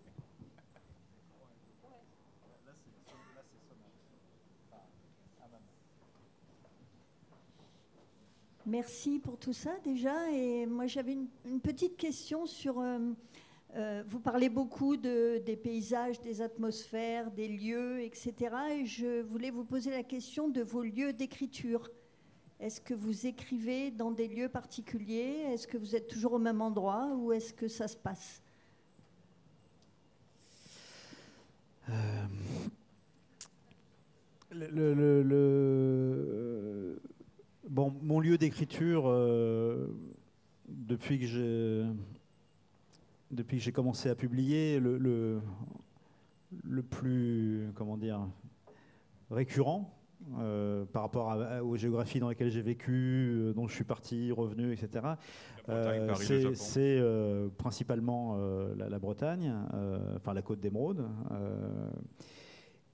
Merci pour tout ça déjà. Et moi j'avais une, petite question sur euh, euh, vous parlez beaucoup de, des paysages, des atmosphères, des lieux, etc. Et je voulais vous poser la question de vos lieux d'écriture. Est-ce que vous écrivez dans des lieux particuliers? Est-ce que vous êtes toujours au même endroit? Ou est-ce que ça se passe? Euh, le, Bon, mon lieu d'écriture, euh, depuis que j'ai depuis que j'ai commencé à publier, le, le, plus comment dire, récurrent euh, par rapport aux géographies dans lesquelles j'ai vécu, euh, dont je suis parti, revenu, etc. Euh, c'est principalement la, la, Bretagne, enfin la côte d'Émeraude.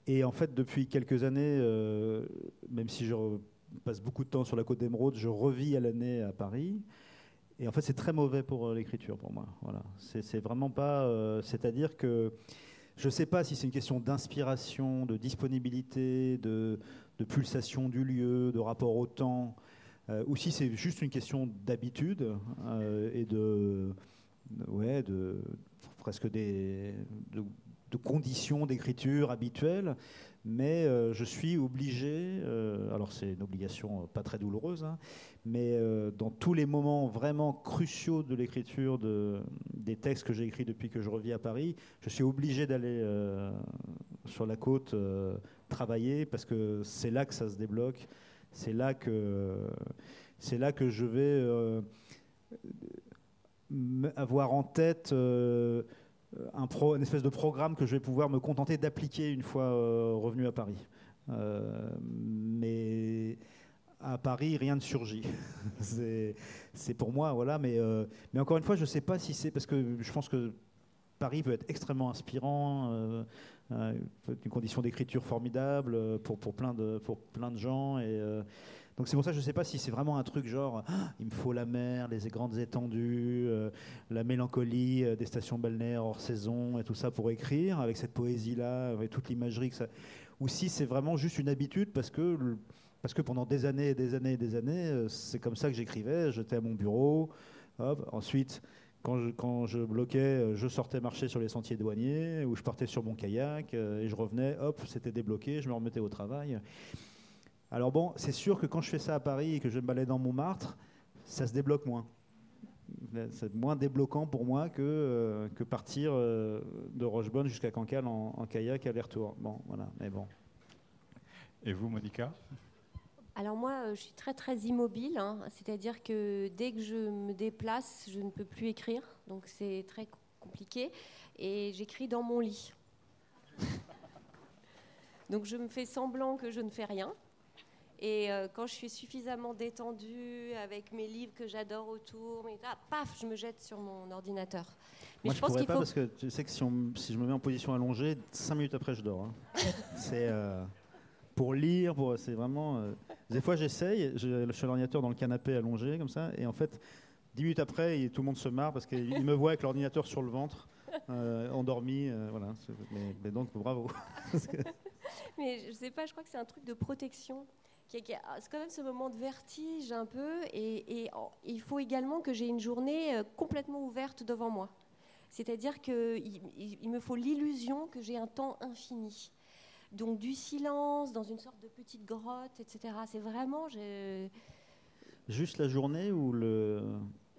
et en fait, depuis quelques années, même si je passe beaucoup de temps sur la côte d'Émeraude, je revis à l'année à Paris. Et en fait, c'est très mauvais pour euh, l'écriture pour moi. Voilà. C'est vraiment pas. Euh, c'est-à-dire que je ne sais pas si c'est une question d'inspiration, de disponibilité, de, pulsation du lieu, de rapport au temps, euh, ou si c'est juste une question d'habitude et de, ouais, de presque des de conditions d'écriture habituelles mais euh, je suis obligé, euh, alors c'est une obligation euh, pas très douloureuse, hein, mais dans tous les moments vraiment cruciaux de l'écriture de, des textes que j'ai écrits depuis que je reviens à Paris, je suis obligé d'aller sur la côte travailler parce que c'est là que ça se débloque, c'est là que c'est là que je vais avoir en tête un pro, une espèce de programme que je vais pouvoir me contenter d'appliquer une fois euh, revenu à Paris. Euh, mais à Paris, rien ne surgit. <laughs> c'est pour moi, voilà. Mais, mais encore une fois, je ne sais pas si c'est parce que je pense que Paris peut être extrêmement inspirant, une condition d'écriture formidable pour, pour, plein de, pour plein de gens. Donc c'est pour ça que je ne sais pas si c'est vraiment un truc genre ah, il me faut la mer, les grandes étendues, euh, la mélancolie euh, des stations balnéaires hors saison et tout ça pour écrire avec cette poésie-là, avec toute l'imagerie que ça. Ou si c'est vraiment juste une habitude parce que, parce que pendant des années et des années et des années, euh, c'est comme ça que j'écrivais. J'étais à mon bureau. Hop, ensuite, quand je, quand je, bloquais, je sortais marcher sur les sentiers douaniers ou je partais sur mon kayak et je revenais, hop, c'était débloqué, je me remettais au travail. Alors bon, c'est sûr que quand je fais ça à Paris et que je me balade dans Montmartre, ça se débloque moins. C'est moins débloquant pour moi que, euh, que partir euh, de Rochebonne jusqu'à Cancale en, kayak aller-retour. Bon, voilà, mais bon. Et vous, Monica? Alors moi, euh, je suis très très immobile, hein. c'est-à-dire que dès que je me déplace, je ne peux plus écrire, donc c'est très compliqué, et j'écris dans mon lit. <laughs> donc je me fais semblant que je ne fais rien, et euh, quand je suis suffisamment détendue avec mes livres que j'adore autour, mais, paf, je me jette sur mon ordinateur. Mais Moi, je, ne pourrais pas parce que tu sais que si, je me mets en position allongée, cinq minutes après, je dors. Hein. <laughs> c'est euh, pour lire, pour, c'est vraiment. Euh, des fois, j'essaye, je, suis à l'ordinateur dans le canapé allongé comme ça, et en fait, dix minutes après, tout le monde se marre parce qu'il me voit avec l'ordinateur sur le ventre, endormi, voilà. Mais, donc, bravo. <laughs> <laughs> mais je sais pas, je crois que c'est un truc de protection. Ah, c'est quand même ce moment de vertige un peu, et, il faut également que j'ai une journée euh, complètement ouverte devant moi. C'est-à-dire qu'il il me faut l'illusion que j'ai un temps infini. Donc du silence dans une sorte de petite grotte, etc. C'est vraiment... Juste la journée ou le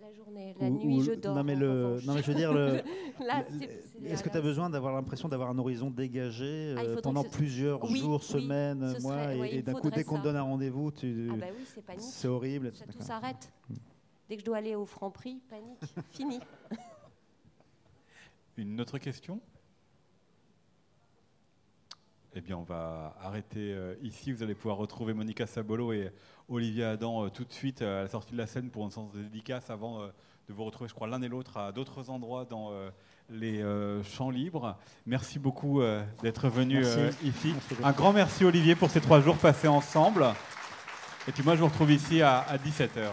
la journée. La nuit, je dors. Non, mais, le, non, mais je veux dire, le, <laughs> est-ce que tu as besoin d'avoir l'impression d'avoir un horizon dégagé ah, euh, pendant plusieurs jours, semaines, mois, et, d'un coup, dès qu'on te donne un rendez-vous, tu... ah bah oui, c'est horrible. Ça, tout s'arrête. Dès que je dois aller au franc prix, panique, <laughs> fini. Une autre question? Eh bien, on va arrêter euh, ici. Vous allez pouvoir retrouver Monica Sabolo et Olivier Adam euh, tout de suite à la sortie de la scène pour une séance de dédicace avant euh, de vous retrouver, je crois, l'un et l'autre à d'autres endroits dans les champs libres. Merci beaucoup d'être venu ici. Un grand merci Olivier pour ces trois jours passés ensemble. Et puis moi, je vous retrouve ici à 17h.